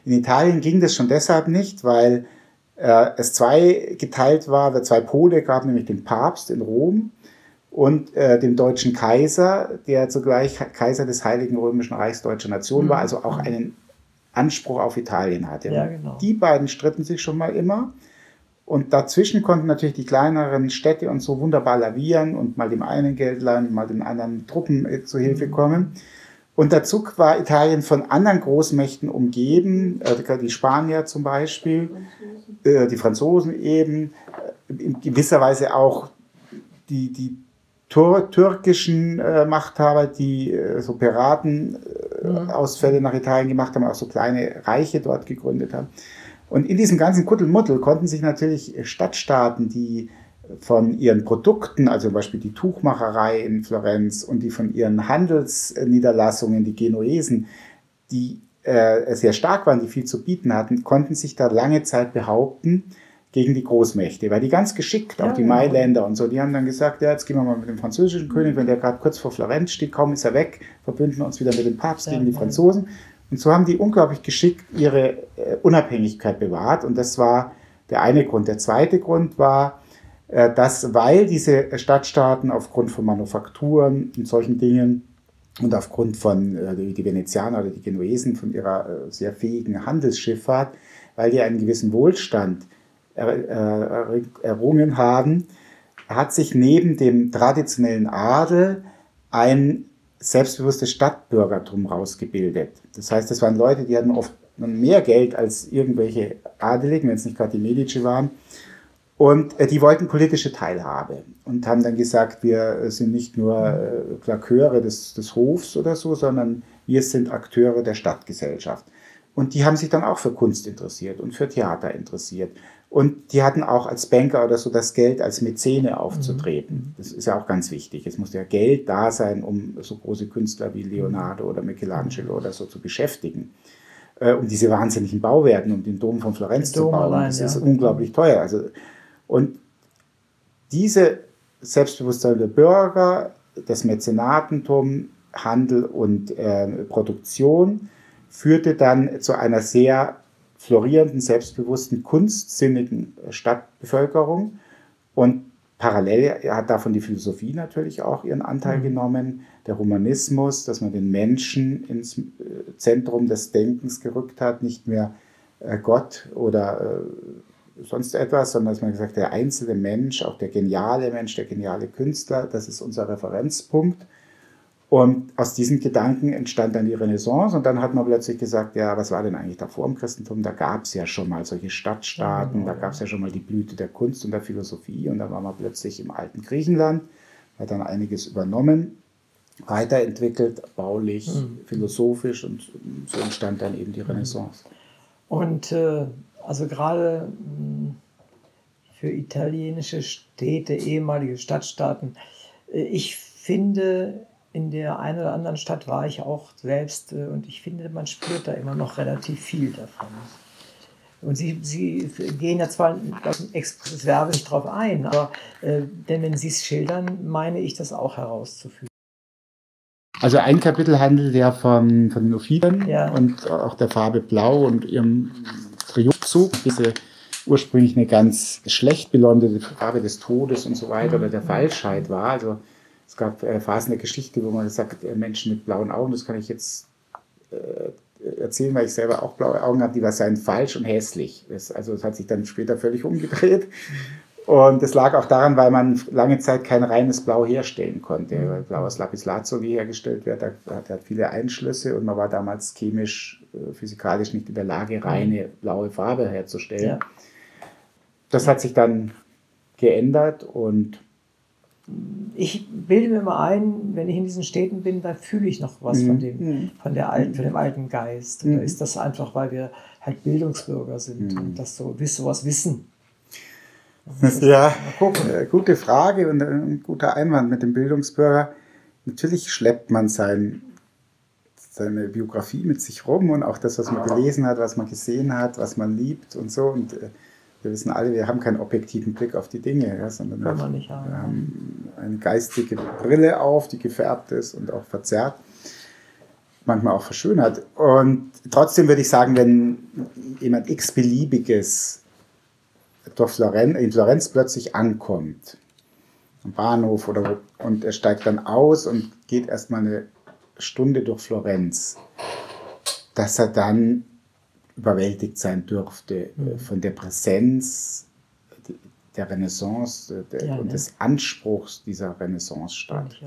In Italien ging das schon deshalb nicht, weil äh, es zwei geteilt war, oder zwei Pole gab, nämlich den Papst in Rom und äh, den deutschen Kaiser, der zugleich Kaiser des Heiligen Römischen Reichs Deutscher Nation mhm. war, also auch einen Anspruch auf Italien hatte. Ja, genau. Die beiden stritten sich schon mal immer. Und dazwischen konnten natürlich die kleineren Städte und so wunderbar lavieren und mal dem einen Geld leihen, mal den anderen Truppen äh, zu Hilfe mhm. Und dazu war Italien von anderen Großmächten umgeben, äh, die Spanier zum Beispiel, äh, die Franzosen eben, äh, in gewisser Weise auch die, die Tur türkischen Machthaber, die so Piratenausfälle nach Italien gemacht haben, auch so kleine Reiche dort gegründet haben. Und in diesem ganzen Kuddelmuddel konnten sich natürlich Stadtstaaten, die von ihren Produkten, also zum Beispiel die Tuchmacherei in Florenz und die von ihren Handelsniederlassungen, die Genuesen, die äh, sehr stark waren, die viel zu bieten hatten, konnten sich da lange Zeit behaupten gegen die Großmächte, weil die ganz geschickt, auch ja, die ja. Mailänder und so, die haben dann gesagt, ja, jetzt gehen wir mal mit dem französischen König, wenn der gerade kurz vor Florenz steht, kaum ist er weg, verbünden uns wieder mit dem Papst ja, gegen die Franzosen. Und so haben die unglaublich geschickt ihre äh, Unabhängigkeit bewahrt und das war der eine Grund. Der zweite Grund war, dass, weil diese Stadtstaaten aufgrund von Manufakturen und solchen Dingen und aufgrund von äh, die Venezianer oder die Genuesen von ihrer äh, sehr fähigen Handelsschifffahrt, weil die einen gewissen Wohlstand errungen haben, hat sich neben dem traditionellen Adel ein selbstbewusstes Stadtbürgertum rausgebildet. Das heißt, das waren Leute, die hatten oft mehr Geld als irgendwelche Adeligen, wenn es nicht gerade die Medici waren, und äh, die wollten politische Teilhabe und haben dann gesagt, wir sind nicht nur äh, Klaköre des, des Hofs oder so, sondern wir sind Akteure der Stadtgesellschaft. Und die haben sich dann auch für Kunst interessiert und für Theater interessiert. Und die hatten auch als Banker oder so das Geld, als Mäzene aufzutreten. Mhm. Das ist ja auch ganz wichtig. Es muss ja Geld da sein, um so große Künstler wie Leonardo oder Michelangelo oder so zu beschäftigen. Äh, um diese wahnsinnigen Bauwerken, um den Dom von Florenz zu bauen. Allein, das ja. ist unglaublich teuer. Also und diese Selbstbewusstsein der Bürger, das Mäzenatentum, Handel und äh, Produktion führte dann zu einer sehr florierenden, selbstbewussten, kunstsinnigen Stadtbevölkerung. Und parallel hat davon die Philosophie natürlich auch ihren Anteil mhm. genommen, der Humanismus, dass man den Menschen ins äh, Zentrum des Denkens gerückt hat, nicht mehr äh, Gott oder äh, sonst etwas, sondern dass man gesagt hat, der einzelne Mensch, auch der geniale Mensch, der geniale Künstler, das ist unser Referenzpunkt. Und aus diesen Gedanken entstand dann die Renaissance und dann hat man plötzlich gesagt, ja, was war denn eigentlich davor im Christentum? Da gab es ja schon mal solche Stadtstaaten, da gab es ja schon mal die Blüte der Kunst und der Philosophie und dann war man plötzlich im alten Griechenland, hat dann einiges übernommen, weiterentwickelt, baulich, mhm. philosophisch und so entstand dann eben die Renaissance. Und äh, also gerade hm, für italienische Städte, ehemalige Stadtstaaten. Äh, ich finde, in der einen oder anderen Stadt war ich auch selbst äh, und ich finde, man spürt da immer noch relativ viel davon. Und Sie, Sie gehen ja zwar express Werbe nicht drauf ein, aber äh, denn wenn Sie es schildern, meine ich das auch herauszuführen. Also ein Kapitel handelt ja von, von den Ophiden Ja. und auch der Farbe Blau und ihrem Triumphzug, diese ursprünglich eine ganz schlecht beleuchtete Farbe des Todes und so weiter oder der Falschheit war. Also es gab äh, Phasen der Geschichte, wo man gesagt hat, äh, Menschen mit blauen Augen, das kann ich jetzt äh, erzählen, weil ich selber auch blaue Augen habe, die war seien falsch und hässlich. Das, also es hat sich dann später völlig umgedreht. Und das lag auch daran, weil man lange Zeit kein reines Blau herstellen konnte. Weil Blau aus Lapislazuli hergestellt wird, da hat hat viele Einschlüsse und man war damals chemisch, physikalisch nicht in der Lage, reine blaue Farbe herzustellen. Ja. Das hat sich dann geändert und Ich bilde mir mal ein, wenn ich in diesen Städten bin, da fühle ich noch was von dem, von der alten, von dem alten Geist. Da ist das einfach, weil wir halt Bildungsbürger sind und das so, sowas wissen. Ja, äh, gute Frage und ein guter Einwand mit dem Bildungsbürger. Natürlich schleppt man sein, seine Biografie mit sich rum und auch das, was man gelesen hat, was man gesehen hat, was man liebt und so. Und äh, wir wissen alle, wir haben keinen objektiven Blick auf die Dinge, ja, sondern wir, haben. wir haben eine geistige Brille auf, die gefärbt ist und auch verzerrt, manchmal auch verschönert. Und trotzdem würde ich sagen, wenn jemand x-beliebiges Florenz, in Florenz plötzlich ankommt, am Bahnhof oder wo, und er steigt dann aus und geht erstmal eine Stunde durch Florenz, dass er dann überwältigt sein dürfte äh, von der Präsenz der Renaissance äh, der, Ja, und ne? des Anspruchs dieser Renaissance-Stadt.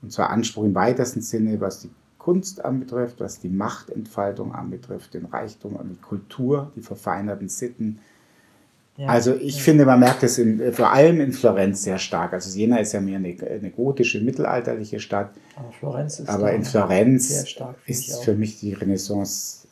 Und zwar Anspruch im weitesten Sinne, was die Kunst anbetrifft, was die Machtentfaltung anbetrifft, den Reichtum und die Kultur, die verfeinerten Sitten. Ja. Also ich finde, man merkt es in, äh, vor allem in Florenz sehr stark. Also Siena ist ja mehr eine, eine gotische, mittelalterliche Stadt, Aber Florenz ist aber in Florenz stark, ist für mich die Renaissance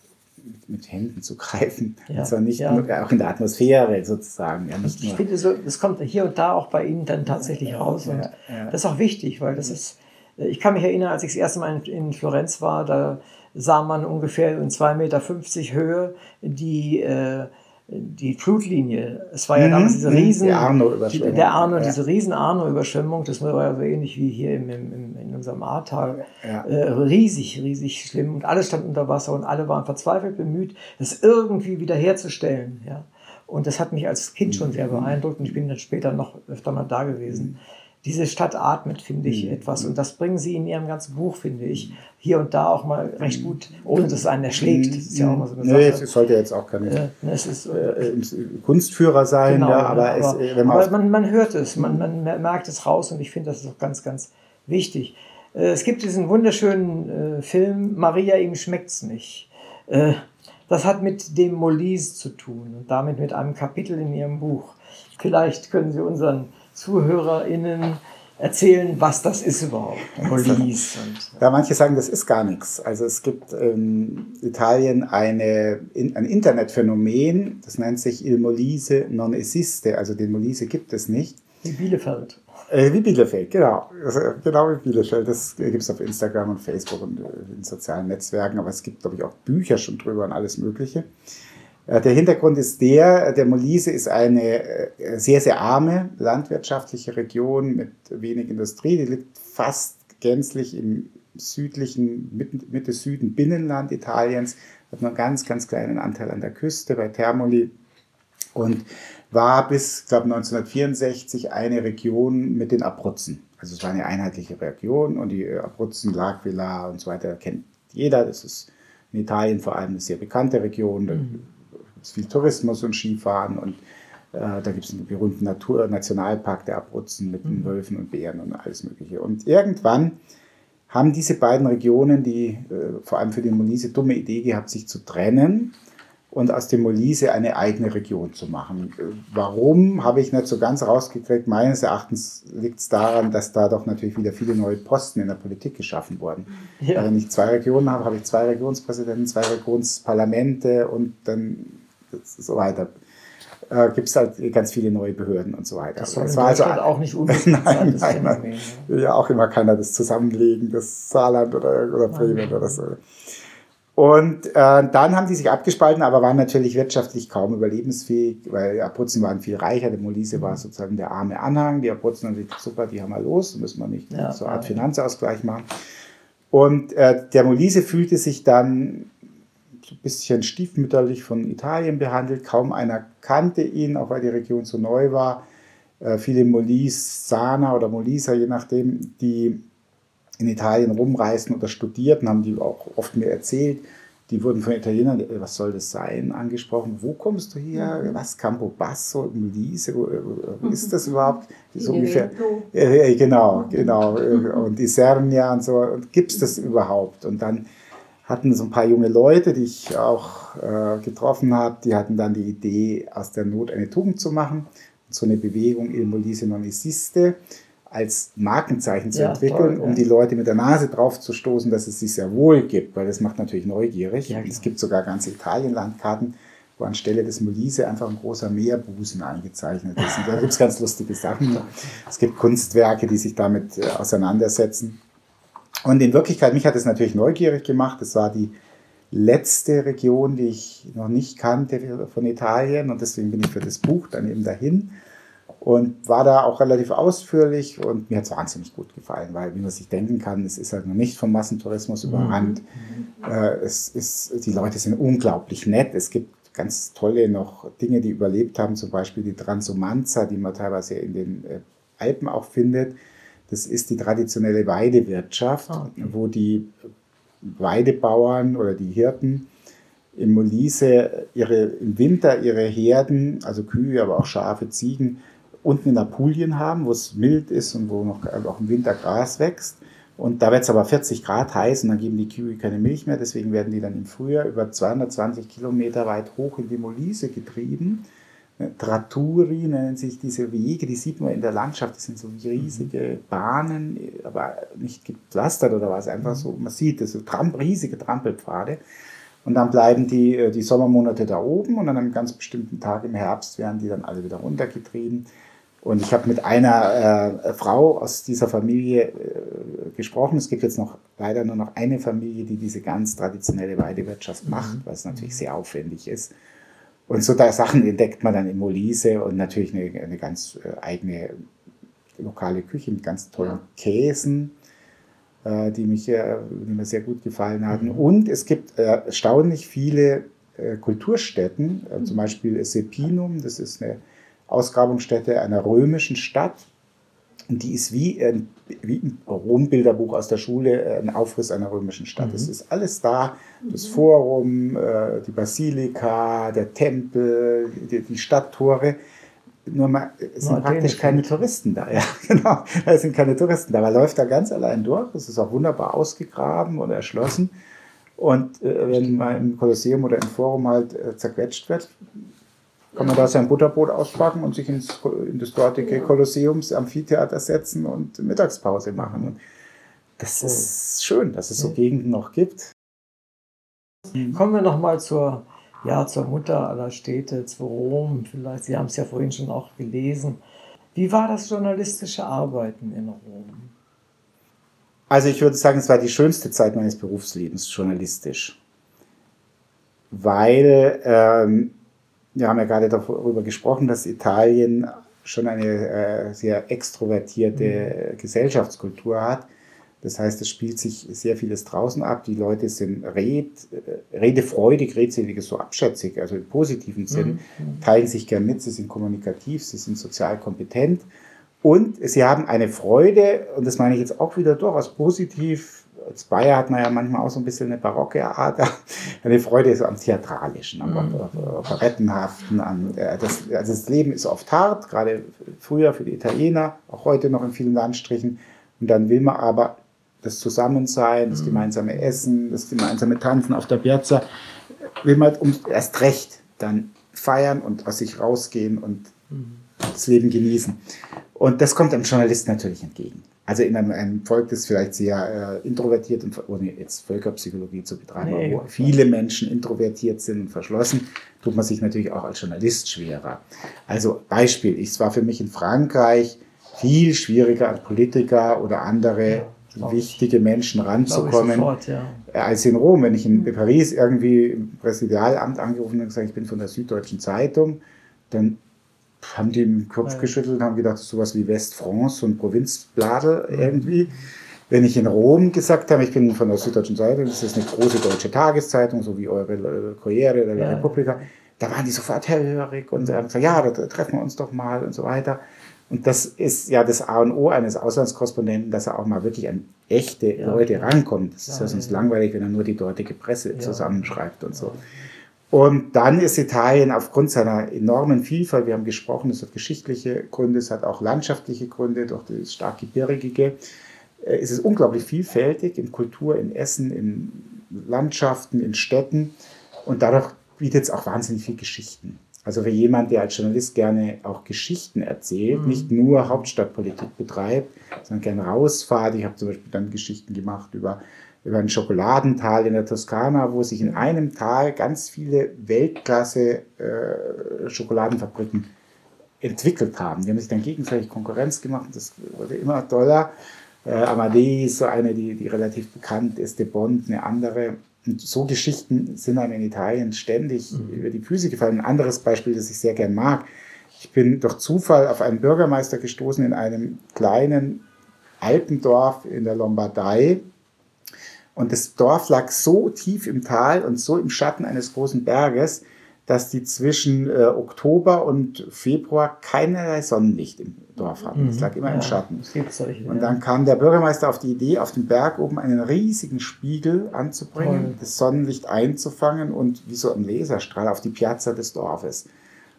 mit, Händen zu greifen. Ja, Und zwar nicht ja. nur, auch in der Atmosphäre sozusagen. Ja, nicht Ich nur. finde, so, das kommt hier und da auch bei Ihnen dann tatsächlich raus. Und das ist auch wichtig, weil das ist, äh, ich kann mich erinnern, als ich das erste Mal in, in Florenz war, da sah man ungefähr in 2,50 Meter Höhe die, äh, die Flutlinie. Es war ja Mhm, damals diese mhm, riesen, die Arno-Überschwemmung. der Arno, Ja. diese riesen Arno-Überschwemmung, das war ja so ähnlich wie hier im, im, in unserem Ahrtal. Ja. Äh, riesig, riesig schlimm und alles stand unter Wasser und alle waren verzweifelt bemüht, das irgendwie wiederherzustellen. Ja. Und das hat mich als Kind schon sehr beeindruckt und ich bin dann später noch öfter mal da gewesen. Diese Stadt atmet, finde ich, etwas und das bringen sie in ihrem ganzen Buch, finde ich, hier und da auch mal recht gut, ohne dass es einen erschlägt. Das ist ja auch mal so eine Nee, Sache. es sollte jetzt auch keine Äh, es ist, äh, Kunstführer sein, Genau, ja, aber, aber, es, äh, aber man, man hört es, man, man merkt es raus und ich finde, das ist auch ganz, ganz wichtig. Äh, Es gibt diesen wunderschönen äh, Film Maria, ihm schmeckt's nicht. Äh, Das hat mit dem Molise zu tun und damit mit einem Kapitel in Ihrem Buch. Vielleicht können Sie unseren ZuhörerInnen erzählen, was das ist überhaupt, Molise. Und, Ja, manche sagen, das ist gar nichts. Also es gibt in Italien eine, in, ein Internetphänomen, das nennt sich Il Molise non esiste, also den Molise gibt es nicht. wie Bielefeld. Äh, wie Bielefeld, genau. Also, genau wie Bielefeld. Das gibt es auf Instagram und Facebook und äh, in sozialen Netzwerken, aber es gibt, glaube ich, auch Bücher schon drüber und alles Mögliche. Äh, Der Hintergrund ist der, der Molise ist eine äh, sehr, sehr arme landwirtschaftliche Region mit wenig Industrie. Die liegt fast gänzlich im südlichen, Mitte- Mitte-Süden Binnenland Italiens, hat nur einen ganz, ganz kleinen Anteil an der Küste bei Termoli und war bis, glaube 1964 eine Region mit den Abruzzen. Also es war eine einheitliche Region und die äh, Abruzzen, L'Aquila und so weiter kennt jeder. Das ist in Italien vor allem eine sehr bekannte Region. Gibt es viel Tourismus und Skifahren und äh, da gibt es einen berühmten Natur Nationalpark der Abruzzen mit den Wölfen und Bären und alles Mögliche. Und irgendwann haben diese beiden Regionen, die äh, vor allem für den Molise dumme Idee gehabt, sich zu trennen und aus dem Molise eine eigene Region zu machen. Äh, Warum, habe ich nicht so ganz rausgekriegt. Meines Erachtens liegt es daran, dass da doch natürlich wieder viele neue Posten in der Politik geschaffen wurden. Ja. Wenn ich zwei Regionen habe, habe ich zwei Regionspräsidenten, zwei Regionsparlamente und dann so weiter. Äh, Gibt es halt ganz viele neue Behörden und so weiter. Das soll Das war also- auch nicht unbedingt nein, Phänomen. nein. ja. Will ja auch immer keiner das Zusammenlegen, das Saarland oder, oder Bremen oder so. Und äh, dann haben die sich abgespalten, aber waren natürlich wirtschaftlich kaum überlebensfähig, weil die Abruzzen waren viel reicher. Der Molise war sozusagen der arme Anhang. Die Abruzzen haben sich super, die haben wir los, müssen wir nicht Ja, so eine Art ja. Finanzausgleich machen. Und äh, der Molise fühlte sich dann ein bisschen stiefmütterlich von Italien behandelt. Kaum einer kannte ihn, auch weil die Region so neu war. Äh, viele Molisana oder Moliser, je nachdem, die in Italien rumreisten oder studierten, haben die auch oft mir erzählt, die wurden von Italienern, äh, was soll das sein, angesprochen. Wo kommst du her? Mhm. Was, Campobasso, Molise, wo, wo ist das überhaupt? So ungefähr. Äh, genau, genau. Und Isernia und so. Gibt es das überhaupt? Und dann hatten so ein paar junge Leute, die ich auch äh, getroffen habe, die hatten dann die Idee, aus der Not eine Tugend zu machen. So eine Bewegung Il Molise non esiste als Markenzeichen zu ja, entwickeln, toll, um die Leute mit der Nase drauf zu stoßen, dass es sich sehr wohl gibt, weil das macht natürlich neugierig. Ja, es gibt sogar ganze Italien-Landkarten, wo anstelle des Molise einfach ein großer Meerbusen eingezeichnet ist. Und da gibt es ganz lustige Sachen. Es gibt Kunstwerke, die sich damit äh, auseinandersetzen. Und in Wirklichkeit, mich hat es natürlich neugierig gemacht. Es war die letzte Region, die ich noch nicht kannte von Italien und deswegen bin ich für das Buch dann eben dahin und war da auch relativ ausführlich und mir hat es wahnsinnig gut gefallen, weil wie man sich denken kann, es ist halt noch nicht vom Massentourismus mhm. überrannt. Mhm. Es ist, die Leute sind unglaublich nett. Es gibt ganz tolle noch Dinge, die überlebt haben, zum Beispiel die Transumanza, die man teilweise in den äh, Alpen auch findet das ist die traditionelle Weidewirtschaft, ah, wo die Weidebauern oder die Hirten im Molise ihre, im Winter ihre Herden, also Kühe, aber auch Schafe, Ziegen, unten in Apulien haben, wo es mild ist und wo noch auch im Winter Gras wächst. Und da wird es aber 40 Grad heiß und dann geben die Kühe keine Milch mehr. Deswegen werden die dann im Frühjahr über 220 Kilometer weit hoch in die Molise getrieben Tratturi nennen sich diese Wege, die sieht man in der Landschaft, das sind so riesige Bahnen, aber nicht gepflastert oder was, einfach so, man sieht das, so Tramp, riesige Trampelpfade. Und dann bleiben die, äh, die Sommermonate da oben und an einem ganz bestimmten Tag im Herbst werden die dann alle wieder runtergetrieben. Und ich habe mit einer äh, Frau aus dieser Familie äh, gesprochen. Es gibt jetzt noch leider nur noch eine Familie, die diese ganz traditionelle Weidewirtschaft macht, was natürlich sehr aufwendig ist. Und so da Sachen entdeckt man dann in Molise und natürlich eine, eine ganz äh, eigene lokale Küche mit ganz tollen Käsen, äh, die, mich, äh, die mir sehr gut gefallen hatten. Mhm. Und es gibt erstaunlich viele Kulturstätten, äh, zum Beispiel Sepinum, das ist eine Ausgrabungsstätte einer römischen Stadt die ist wie ein, wie ein Rom-Bilderbuch aus der Schule, äh, ein Aufriss einer römischen Stadt. Es mhm. ist alles da, das Forum, äh, die Basilika, der Tempel, die, die Stadttore. Nur mal, es sind praktisch keine Touristen da. Ja, genau. Es sind keine Touristen da. Man läuft da ganz allein durch. Es ist auch wunderbar ausgegraben und erschlossen. Und äh, wenn man im Kolosseum oder im Forum halt äh, zerquetscht wird, kann man da sein Butterbrot auspacken und sich ins, in das dortige Kolosseums Amphitheater setzen und Mittagspause machen. Und das ist schön, dass es so Gegenden noch gibt. Kommen wir nochmal zur, ja, zur Mutter aller Städte, zu Rom. Vielleicht, Sie haben es ja vorhin schon auch gelesen. Wie war das journalistische Arbeiten in Rom? Also ich würde sagen, es war die schönste Zeit meines Berufslebens journalistisch, weil ähm, wir haben ja gerade darüber gesprochen, dass Italien schon eine äh, sehr extrovertierte mhm. Gesellschaftskultur hat. Das heißt, es spielt sich sehr vieles draußen ab. Die Leute sind red, äh, redefreudig, redselig ist so abschätzig, also im positiven Sinn, mhm. teilen sich gern mit, sie sind kommunikativ, sie sind sozial kompetent und sie haben eine Freude, und das meine ich jetzt auch wieder durchaus positiv, als Bayer hat man ja manchmal auch so ein bisschen eine barocke Ader, eine Freude so am Theatralischen, am mhm. Operettenhaften. An, äh, das, also das Leben ist oft hart, gerade früher für die Italiener, auch heute noch in vielen Landstrichen. Und dann will man aber das Zusammensein, das mhm. gemeinsame Essen, das gemeinsame Tanzen auf der Piazza, will man um, erst recht dann feiern und aus sich rausgehen und mhm. das Leben genießen. Und das kommt einem Journalist natürlich entgegen. Also in einem, einem Volk, das vielleicht sehr äh, introvertiert und ohne jetzt Völkerpsychologie zu betreiben, nee, wo viele Menschen introvertiert sind und verschlossen, tut man sich natürlich auch als Journalist schwerer. Also Beispiel, es war für mich in Frankreich viel schwieriger als Politiker oder andere ja, wichtige Menschen ranzukommen sofort, ja. als in Rom. Wenn ich in Paris irgendwie im Präsidialamt angerufen und gesagt, ich bin von der Süddeutschen Zeitung, dann haben die den Kopf ja. geschüttelt und haben gedacht, sowas wie Westfrance, ein Provinzbladel irgendwie. wenn ich in Rom gesagt habe, ich bin von der Süddeutschen Seite, das ist eine große deutsche Tageszeitung, so wie eure Corriere oder ja. Repubblica, da waren die sofort hellhörig und haben gesagt, ja, da treffen wir uns doch mal und so weiter. Und das ist ja das A und O eines Auslandskorrespondenten, dass er auch mal wirklich an echte ja. Leute rankommt. Das ist ja, ja sonst langweilig, wenn er nur die dortige Presse zusammenschreibt und so. Und dann ist Italien aufgrund seiner enormen Vielfalt, wir haben gesprochen, es hat geschichtliche Gründe, es hat auch landschaftliche Gründe durch das stark gebirgige, äh, es ist unglaublich vielfältig in Kultur, in Essen, in Landschaften, in Städten und dadurch bietet es auch wahnsinnig viel Geschichten. Also für jemand, der als Journalist gerne auch Geschichten erzählt, mhm. nicht nur Hauptstadtpolitik betreibt, sondern gerne rausfahrt. Ich habe zum Beispiel dann Geschichten gemacht über, über ein Schokoladental in der Toskana, wo sich in einem Tal ganz viele Weltklasse äh, Schokoladenfabriken entwickelt haben. Die haben sich dann gegenseitig Konkurrenz gemacht. Das wurde immer toller. Äh, Amadei ist so eine, die, die relativ bekannt ist, De Bond eine andere. Und so Geschichten sind einem in Italien ständig mhm. über die Füße gefallen. Ein anderes Beispiel, das ich sehr gern mag. Ich bin durch Zufall auf einen Bürgermeister gestoßen in einem kleinen Alpendorf in der Lombardei. Und das Dorf lag so tief im Tal und so im Schatten eines großen Berges, dass die zwischen äh, Oktober und Februar keinerlei Sonnenlicht im Dorf hatten. Es mhm. lag immer ja, im Schatten. Solche, und dann kam der Bürgermeister auf die Idee, auf dem Berg oben einen riesigen Spiegel anzubringen, Toll. das Sonnenlicht einzufangen und wie so ein Laserstrahl auf die Piazza des Dorfes.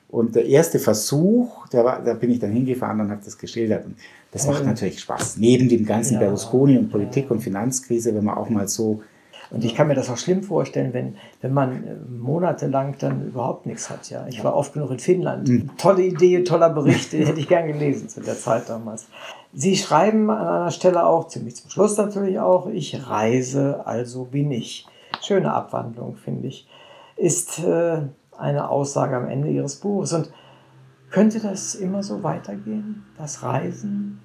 Und der erste Versuch, der war, da bin ich dann hingefahren und habe das geschildert. Und das macht natürlich Spaß. Neben dem ganzen ja, Berlusconi und Politik und Finanzkrise, wenn man auch mal so und ich kann mir das auch schlimm vorstellen, wenn, wenn man äh, monatelang dann überhaupt nichts hat. Ja, ich war oft genug in Finnland. Mhm. Tolle Idee, toller Bericht, den hätte ich gern gelesen zu der Zeit damals. Sie schreiben an einer Stelle auch, ziemlich zum Schluss natürlich auch, ich reise, also bin ich. Schöne Abwandlung, finde ich. Ist äh, eine Aussage am Ende Ihres Buches. Und könnte das immer so weitergehen, das Reisen?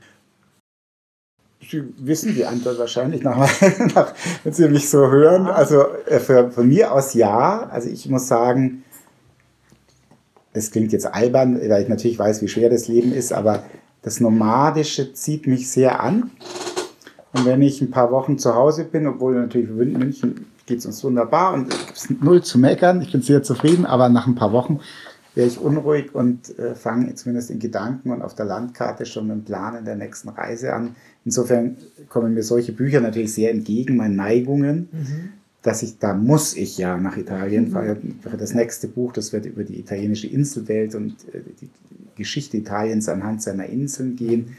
Sie wissen die Antwort wahrscheinlich, nach, nach, wenn Sie mich so hören. Also äh, für, von mir aus ja. Also ich muss sagen, es klingt jetzt albern, weil ich natürlich weiß, wie schwer das Leben ist, aber das Nomadische zieht mich sehr an. Und wenn ich ein paar Wochen zu Hause bin, obwohl natürlich in München geht es uns wunderbar und es gibt null zu meckern, ich bin sehr zufrieden, aber nach ein paar Wochen wäre ich unruhig und äh, fange zumindest in Gedanken und auf der Landkarte schon mit dem Planen der nächsten Reise an. Insofern kommen mir solche Bücher natürlich sehr entgegen, meinen Neigungen, mhm. dass ich, da muss ich ja nach Italien, mhm. für das nächste Buch, das wird über die italienische Inselwelt und äh, die Geschichte Italiens anhand seiner Inseln gehen.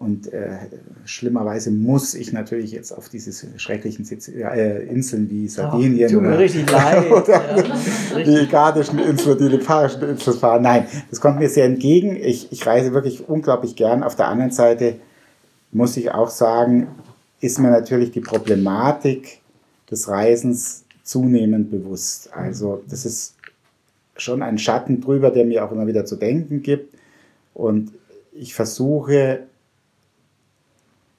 Und äh, schlimmerweise muss ich natürlich jetzt auf diese schrecklichen äh, Inseln wie Sardinien oh, tut mir oder, richtig leid. oder ja, die Gardischen Inseln, die Liparischen Inseln fahren. Nein, das kommt mir sehr entgegen. Ich, ich reise wirklich unglaublich gern. Auf der anderen Seite muss ich auch sagen, ist mir natürlich die Problematik des Reisens zunehmend bewusst. Also das ist schon ein Schatten drüber, der mir auch immer wieder zu denken gibt. Und ich versuche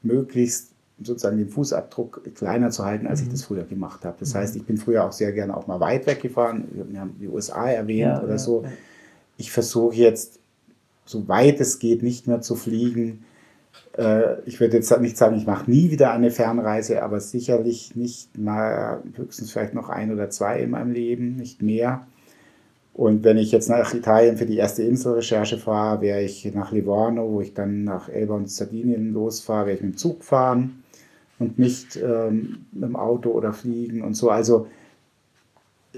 möglichst sozusagen den Fußabdruck kleiner zu halten, als mhm. ich das früher gemacht habe. Das mhm. heißt, ich bin früher auch sehr gerne auch mal weit weggefahren. Wir haben die USA erwähnt ja, oder ja, so. Ich versuche jetzt, so weit es geht, nicht mehr zu fliegen. Äh, ich würde jetzt nicht sagen, ich mache nie wieder eine Fernreise, aber sicherlich nicht mal, höchstens vielleicht noch ein oder zwei in meinem Leben, nicht mehr. Und wenn ich jetzt nach Italien für die erste Inselrecherche fahre, wäre ich nach Livorno, wo ich dann nach Elba und Sardinien losfahre, werde ich mit dem Zug fahren und nicht ähm, mit dem Auto oder fliegen und so. Also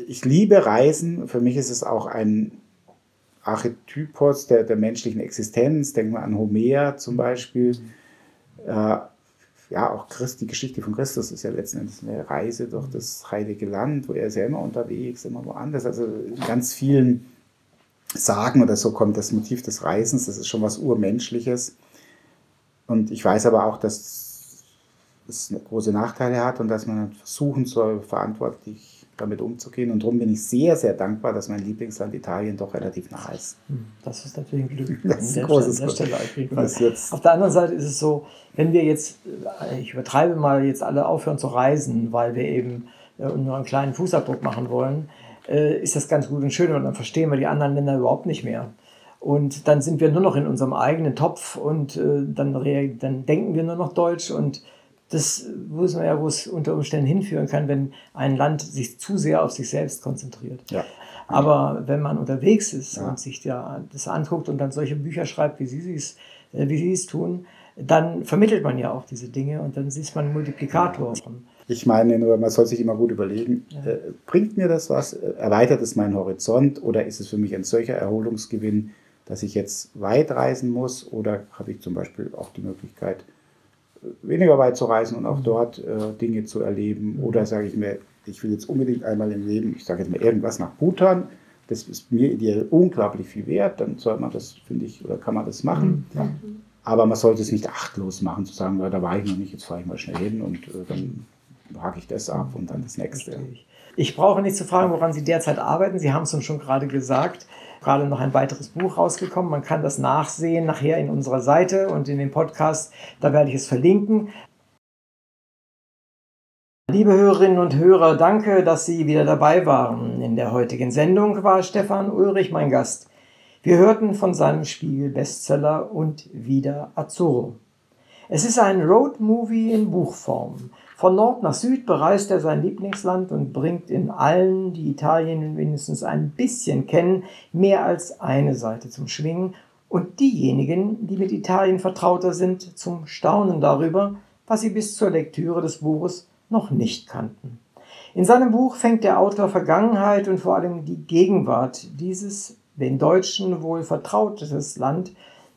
ich liebe Reisen. Für mich ist es auch ein Archetypos der, der menschlichen Existenz. Denken wir an Homer zum Beispiel. Äh, ja, auch Christ, die Geschichte von Christus ist ja letzten Endes eine Reise durch das heilige Land, wo er ist ja immer unterwegs, immer woanders. Also in ganz vielen Sagen oder so kommt das Motiv des Reisens, das ist schon was Urmenschliches. Und ich weiß aber auch, dass es große Nachteile hat und dass man versuchen soll, verantwortlich damit umzugehen. Und darum bin ich sehr, sehr dankbar, dass mein Lieblingsland Italien doch relativ nah ist. Hm, das ist natürlich ein Glück. Das ist ein großes Stelle, Stelle auf, jeden Fall. auf der anderen Seite ist es so, wenn wir jetzt, äh, ich übertreibe mal, jetzt alle aufhören zu reisen, weil wir eben äh, nur einen kleinen Fußabdruck machen wollen, äh, ist das ganz gut und schön und dann verstehen wir die anderen Länder überhaupt nicht mehr. Und dann sind wir nur noch in unserem eigenen Topf und dann, dann denken wir nur noch Deutsch und Das wissen wir ja, wo es unter Umständen hinführen kann, wenn ein Land sich zu sehr auf sich selbst konzentriert. Ja. Aber wenn man unterwegs ist Ja. und sich da das anguckt und dann solche Bücher schreibt, wie Sie es, äh, wie Sie es tun, dann vermittelt man ja auch diese Dinge und dann ist man Multiplikator. Ich meine nur, man soll sich immer gut überlegen, äh, bringt mir das was? Äh, Erweitert es meinen Horizont oder ist es für mich ein solcher Erholungsgewinn, dass ich jetzt weit reisen muss oder habe ich zum Beispiel auch die Möglichkeit, äh, weniger weit zu reisen und auch dort äh, Dinge zu erleben oder sage ich mir, ich will jetzt unbedingt einmal im Leben, ich sage jetzt mal irgendwas nach Bhutan, das ist mir ideell unglaublich viel wert, dann soll man das, finde ich, oder kann man das machen. Aber man sollte es nicht achtlos machen, zu sagen, ja, da war ich noch nicht, jetzt fahre ich mal schnell hin und äh, dann hake ich das ab und dann das nächste. Ich brauche nicht zu fragen, woran Sie derzeit arbeiten. Sie haben es uns schon gerade gesagt. Gerade noch ein weiteres Buch rausgekommen. Man kann das nachsehen nachher in unserer Seite und in dem Podcast. Da werde ich es verlinken. Liebe Hörerinnen und Hörer, danke, dass Sie wieder dabei waren. In der heutigen Sendung war Stefan Ulrich mein Gast. Wir hörten von seinem Spiegel-Bestseller und wieder Azzurro. Es ist ein Roadmovie in Buchform. Von Nord nach Süd bereist er sein Lieblingsland und bringt in allen, die Italien wenigstens ein bisschen kennen, mehr als eine Seite zum Schwingen und diejenigen, die mit Italien vertrauter sind, zum Staunen darüber, was sie bis zur Lektüre des Buches noch nicht kannten. In seinem Buch fängt der Autor Vergangenheit und vor allem die Gegenwart dieses den Deutschen wohl vertrautetes Land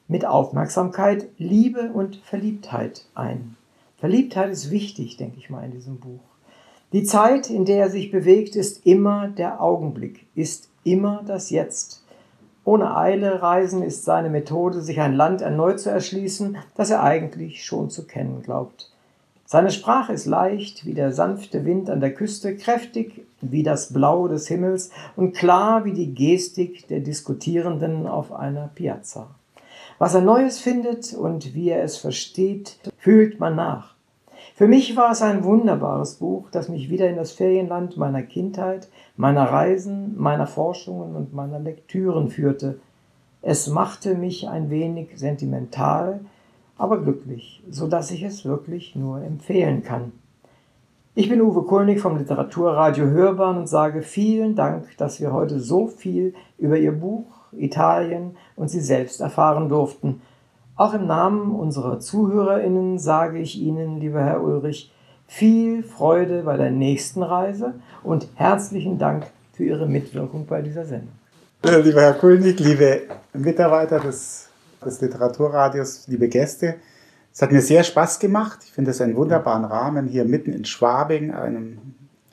mit Aufmerksamkeit, Liebe und Verliebtheit ein. Verliebtheit ist wichtig, denke ich mal, in diesem Buch. Die Zeit, in der er sich bewegt, ist immer der Augenblick, ist immer das Jetzt. Ohne Eile reisen ist seine Methode, sich ein Land erneut zu erschließen, das er eigentlich schon zu kennen glaubt. Seine Sprache ist leicht wie der sanfte Wind an der Küste, kräftig wie das Blau des Himmels und klar wie die Gestik der Diskutierenden auf einer Piazza. Was er Neues findet und wie er es versteht, fühlt man nach. Für mich war es ein wunderbares Buch, das mich wieder in das Ferienland meiner Kindheit, meiner Reisen, meiner Forschungen und meiner Lektüren führte. Es machte mich ein wenig sentimental, aber glücklich, so dass ich es wirklich nur empfehlen kann. Ich bin Uwe Kulnig vom Literaturradio Hörbahn und sage vielen Dank, dass wir heute so viel über Ihr Buch, Italien und Sie selbst erfahren durften. Auch im Namen unserer ZuhörerInnen sage ich Ihnen, lieber Herr Ulrich, viel Freude bei der nächsten Reise und herzlichen Dank für Ihre Mitwirkung bei dieser Sendung. Äh, Lieber Herr Kulnig, liebe Mitarbeiter des, des Literaturradios, liebe Gäste, es hat mir sehr Spaß gemacht. Ich finde es einen wunderbaren Rahmen hier mitten in Schwabing, einem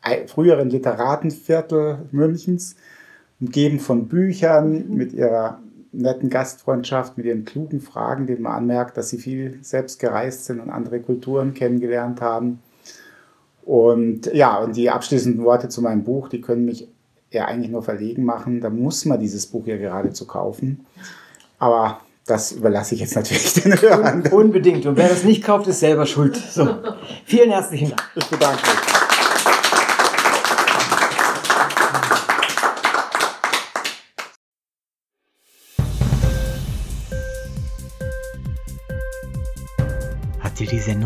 ei- früheren Literatenviertel Münchens, umgeben von Büchern, mit ihrer netten Gastfreundschaft, mit ihren klugen Fragen, denen man anmerkt, dass sie viel selbst gereist sind und andere Kulturen kennengelernt haben. Und ja, und die abschließenden Worte zu meinem Buch, die können mich ja eigentlich nur verlegen machen. Da muss man dieses Buch ja geradezu kaufen. Aber das überlasse ich jetzt natürlich den Hörern. Unbedingt. Und wer das nicht kauft, ist selber schuld. So. Vielen herzlichen Dank. Ich bedanke mich.